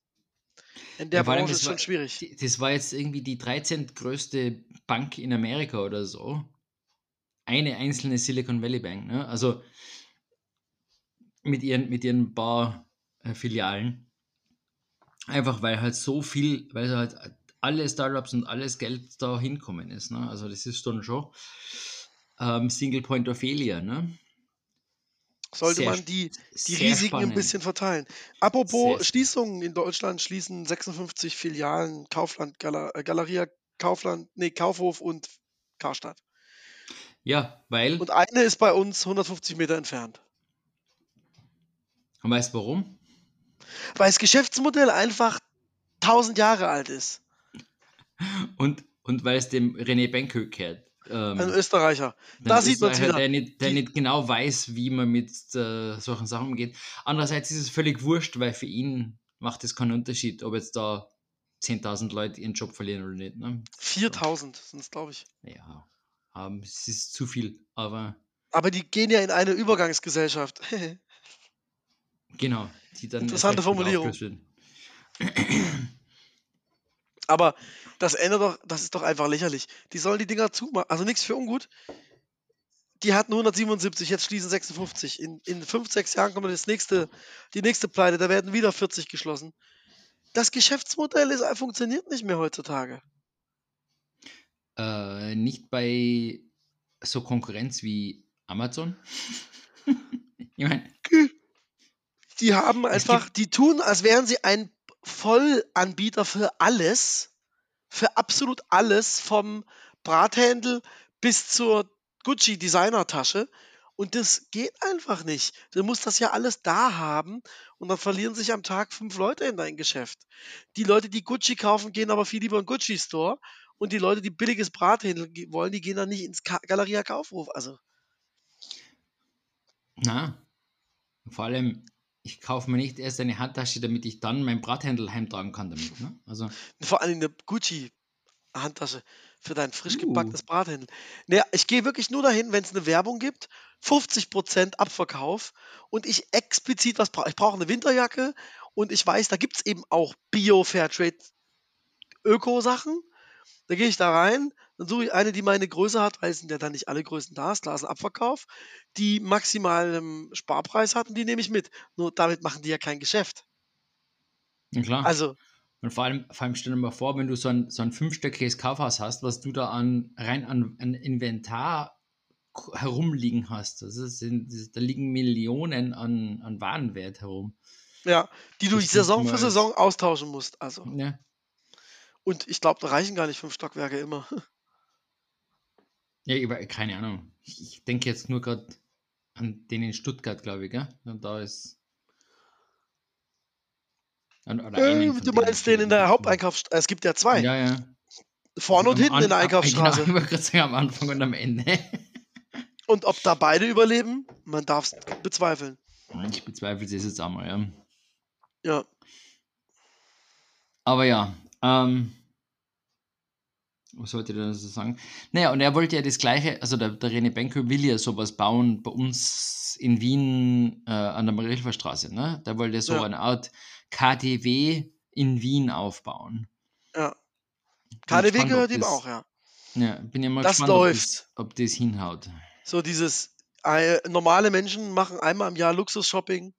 in der Ja, Branche ist schon war- schwierig. Das war jetzt irgendwie die 13. größte Bank in Amerika oder so. Eine einzelne Silicon Valley Bank. Ne? Also mit ihren, mit ihren paar äh, Filialen. Einfach weil halt so viel, weil halt alle Startups und alles Geld da hinkommen ist. Ne? Also das ist dann schon ähm, Single Point of Failure. Ne? Sollte sehr man die, die Risiken ein spannend. bisschen verteilen. Apropos Sehr- Schließungen, in Deutschland schließen 56 Filialen Kaufland, Gala, äh, Galeria, Kaufland, nee, Kaufhof und Karstadt. Ja, weil, Und eine ist bei uns 150 Meter entfernt. und weißt du warum? Weil das Geschäftsmodell einfach 1000 Jahre alt ist. Und, und weil es dem René Benko gehört. Ähm, Ein Österreicher. Da sieht Österreicher, wieder. Der nicht, der nicht genau weiß, wie man mit äh, solchen Sachen umgeht. Andererseits ist es völlig wurscht, weil für ihn macht es keinen Unterschied, ob jetzt da 10.000 Leute ihren Job verlieren oder nicht. Ne? 4000 sind es, glaube ich. Ja, ähm, es ist zu viel. Aber Aber die gehen ja in eine Übergangsgesellschaft. (laughs) genau, die dann Interessante Formulierung. Aber das ändert doch, das ist doch einfach lächerlich. Die sollen die Dinger zumachen. Also nichts für ungut. Die hatten 177, jetzt schließen 56. In, in fünf, sechs Jahren kommt das nächste, die nächste Pleite, da werden wieder 40 geschlossen. Das Geschäftsmodell ist, funktioniert nicht mehr heutzutage. Äh, nicht bei so Konkurrenz wie Amazon. (laughs) ich meine, Die haben einfach, die tun, als wären sie ein Vollanbieter für alles, für absolut alles, vom Brathändel bis zur Gucci Designertasche. Und das geht einfach nicht. Du musst das ja alles da haben und dann verlieren sich am Tag fünf Leute in dein Geschäft. Die Leute, die Gucci kaufen, gehen aber viel lieber in Gucci Store und die Leute, die billiges Brathändel wollen, die gehen dann nicht ins Galeria Kaufhof. Also na, vor allem, ich kaufe mir nicht erst eine Handtasche, damit ich dann mein Brathändel heimtragen kann damit. Ne? Also, Vor allem eine Gucci-Handtasche für dein frisch Uh. gebacktes Brathändel. Naja, ich gehe wirklich nur dahin, wenn es eine Werbung gibt. 50% Abverkauf und ich explizit was brauche. Ich brauche eine Winterjacke und ich weiß, da gibt es eben auch Bio-Fairtrade Öko-Sachen. Da gehe ich da rein, dann suche ich eine, die meine Größe hat, weil es sind ja dann nicht alle Größen da, ist klar, ist ein Abverkauf, die maximalen Sparpreis hat und die nehme ich mit. Nur damit machen die ja kein Geschäft. na klar. Also, Und vor allem, vor allem stell dir mal vor, wenn du so ein, so ein fünfstöckiges Kaufhaus hast, was du da an rein an, an Inventar herumliegen hast. Das ist, das, da liegen Millionen an, an Warenwert herum. ja, die du Saison für Saison austauschen musst. Also. Ja. Und ich glaube, da reichen gar nicht fünf Stockwerke immer. (laughs) Ja, keine Ahnung. Ich, denke jetzt nur gerade an den in Stuttgart, glaube ich, gell? Und da ist. An- Äh, du meinst den in der Haupteinkaufsstraße? Es gibt ja zwei. Ja, ja. Vorne und Am hinten in der An- am- Einkaufsstraße. Genau, (laughs) ich sagen, am Anfang und am Ende. Und ob da beide überleben, man darf es bezweifeln. Ich bezweifle es jetzt auch mal, ja. Ja. Aber ja, ähm, was wollte ich denn so sagen? Naja, und er wollte ja das Gleiche, also der, der René Benko will ja sowas bauen bei uns in Wien äh, an der Marilfer Straße, ne? Der wollte so Ja. eine Art KTW in Wien aufbauen. Ja. KDW gespannt, gehört ob ihm auch, ja. Ja, bin ja mal Das gespannt, ob läuft. das, ob das hinhaut. So dieses äh, normale Menschen machen einmal im Jahr Luxus-Shopping.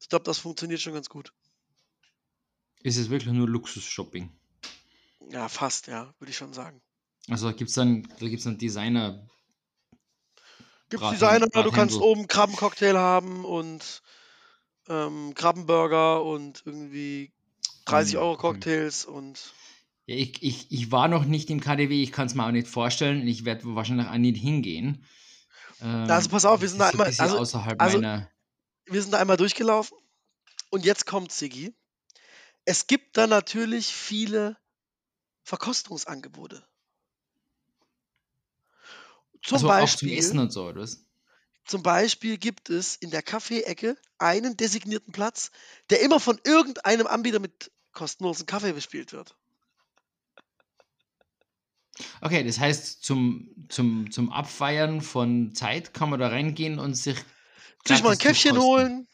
Ich glaube, das funktioniert schon ganz gut. Ist es wirklich nur Luxus-Shopping? Ja, fast, ja, würde ich schon sagen. Also gibt es dann, da gibt's dann Designer. Gibt Braten- Designer, du kannst Brathändel. oben Krabbencocktail haben und ähm, Krabbenburger und irgendwie 30 Mm, Euro okay. Cocktails und Ja, ich, ich, ich war noch nicht im KDW, ich kann es mir auch nicht vorstellen. Ich werde wahrscheinlich auch nicht hingehen. Ähm, Also pass auf, wir sind da so ein einmal- also- außerhalb also- meiner. wir sind da einmal durchgelaufen und jetzt kommt Siggi. Es gibt da natürlich viele Verkostungsangebote. Zum, Also auch zum Beispiel, Essen und so, oder was? zum Beispiel gibt es in der Kaffeeecke einen designierten Platz, der immer von irgendeinem Anbieter mit kostenlosen Kaffee bespielt wird. Okay, das heißt, zum, zum, zum Abfeiern von Zeit kann man da reingehen und sich. Sich mal ein Käffchen holen.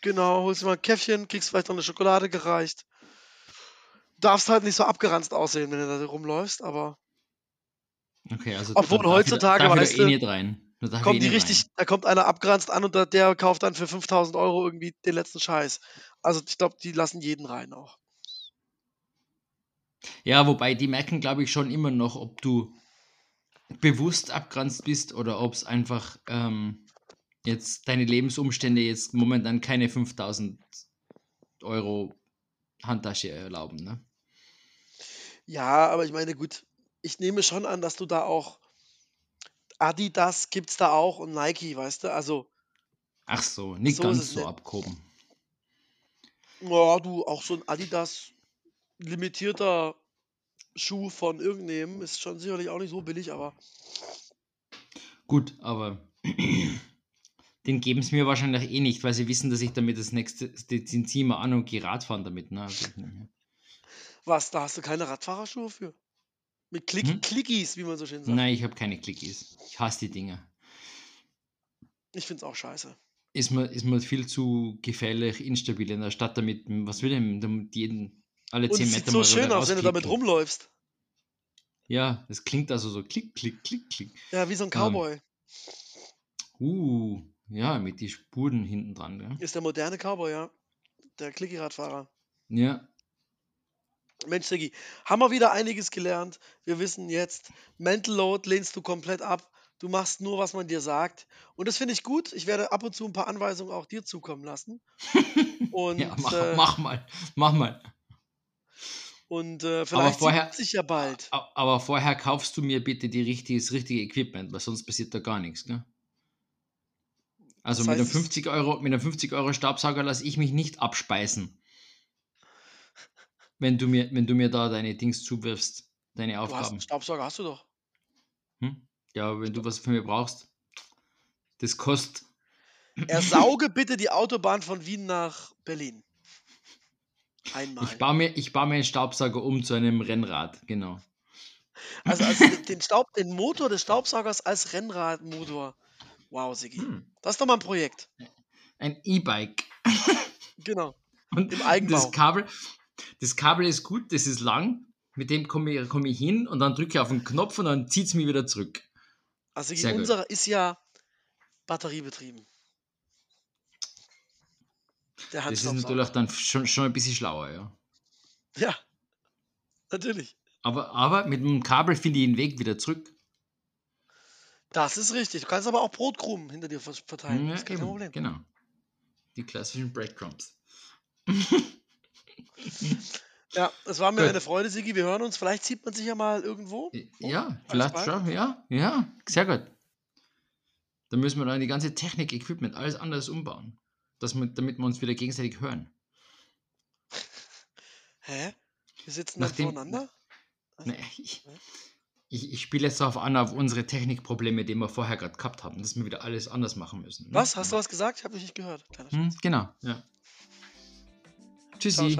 Genau, holst dir mal ein Käffchen, kriegst vielleicht noch eine Schokolade gereicht. Darfst halt nicht so abgeranzt aussehen, wenn du da rumläufst, aber Okay, also Obwohl da darf ich da- heutzutage, darf ich weißt da du, eh nicht rein. Da kommen eh die richtig, da kommt einer abgeranzt an und da, der kauft dann für 5000 Euro irgendwie den letzten Scheiß. Also ich glaube, die lassen jeden rein auch. Rein. Ja, wobei die merken, glaube ich, schon immer noch, ob du bewusst abgrenzt bist oder ob es einfach ähm, jetzt deine Lebensumstände jetzt momentan keine 5000 Euro Handtasche erlauben. Ne? Ja, aber ich meine, gut, ich nehme schon an, dass du da auch Adidas gibt's da auch und Nike, weißt du? Also, Ach so, nicht So ganz so abgehoben. ja, du, auch so ein Adidas limitierter Schuh von irgendeinem ist schon sicherlich auch nicht so billig, aber Gut, aber (clears throat) den geben es mir wahrscheinlich eh nicht, weil sie wissen, dass ich damit das nächste, die ziehen sie immer an und gehe Radfahren damit. Ne? Was, da hast du keine Radfahrerschuhe für? Mit Klick Hm? Clickies, wie man so schön sagt. nein, ich habe keine Clickies. Ich hasse die Dinger. Ich find's auch scheiße. Ist mir, ist mir viel zu gefährlich, instabil in der Stadt damit. Was will denn damit jeden alle Und 10 es Meter sieht so mal schön wieder aus, wenn du damit rumläufst. Ja, das klingt also so klick, klick, klick, klick. Ja, wie so ein Ähm, Cowboy. Uh, ja, mit die Spuren hinten dran. Ja. Ist der moderne Cowboy, ja. Der Clicky-Radfahrer. ja. Mensch, Sigi, haben wir wieder einiges gelernt. Wir wissen jetzt, Mental Load lehnst du komplett ab. Du machst nur, was man dir sagt. Und das finde ich gut. Ich werde ab und zu ein paar Anweisungen auch dir zukommen lassen. (laughs) Und, ja, mach, äh, mach mal, mach mal. und äh, vielleicht vorher- sich ja bald. Aber vorher kaufst du mir bitte die richtige, das richtige Equipment, weil sonst passiert da gar nichts, gell? Also Das mit einem heißt- 50 Euro, mit einem 50 Euro Staubsauger lasse ich mich nicht abspeisen. Wenn du mir, wenn du mir da deine Dings zuwirfst, deine Du hast Aufgaben. einen Staubsauger, hast du doch. Hm? Ja, wenn du was von mir brauchst, das kostet. Ersauge (laughs) bitte die Autobahn von Wien nach Berlin. Einmal. Ich baue mir, ich baue mir einen Staubsauger um zu einem Rennrad, genau. Also, also (laughs) den, Staub, den Motor des Staubsaugers als Rennradmotor. Wow, Sigi. Hm. Das ist doch mal ein Projekt. Ein E-Bike. Genau. (laughs) Und Im Eigenbau. Das Kabel, das Kabel ist gut, das ist lang. Mit dem komme ich, komm ich hin und dann drücke ich auf den Knopf und dann zieht es mich wieder zurück. Also Sehr gut. unserer ist ja batteriebetrieben. Der Das ist natürlich dann schon, schon ein bisschen schlauer, ja. Ja, natürlich. Aber, aber mit dem Kabel finde ich den Weg wieder zurück. Das ist richtig. Du kannst aber auch Brotkrumen hinter dir ver- verteilen. Ja, das ist kein eben, Problem. Genau. Die klassischen Breadcrumbs. (laughs) Ja, es war mir Gut. eine Freude, Sigi. Wir hören uns. Vielleicht sieht man sich ja mal irgendwo. Ja, vielleicht bald. schon. Ja, ja, sehr gut. Dann müssen wir dann die ganze Technik, Equipment, alles anders umbauen. Dass wir, damit wir uns wieder gegenseitig hören. (laughs) Hä? Wir sitzen dann Nachdem- voneinander? Nee, ich, ich, ich spiele jetzt darauf an, auf unsere Technikprobleme, die wir vorher gerade gehabt haben, dass wir wieder alles anders machen müssen. ne? Was? Hast du was gesagt? Ich habe dich nicht gehört. Hm, genau, ja. Tschüssi.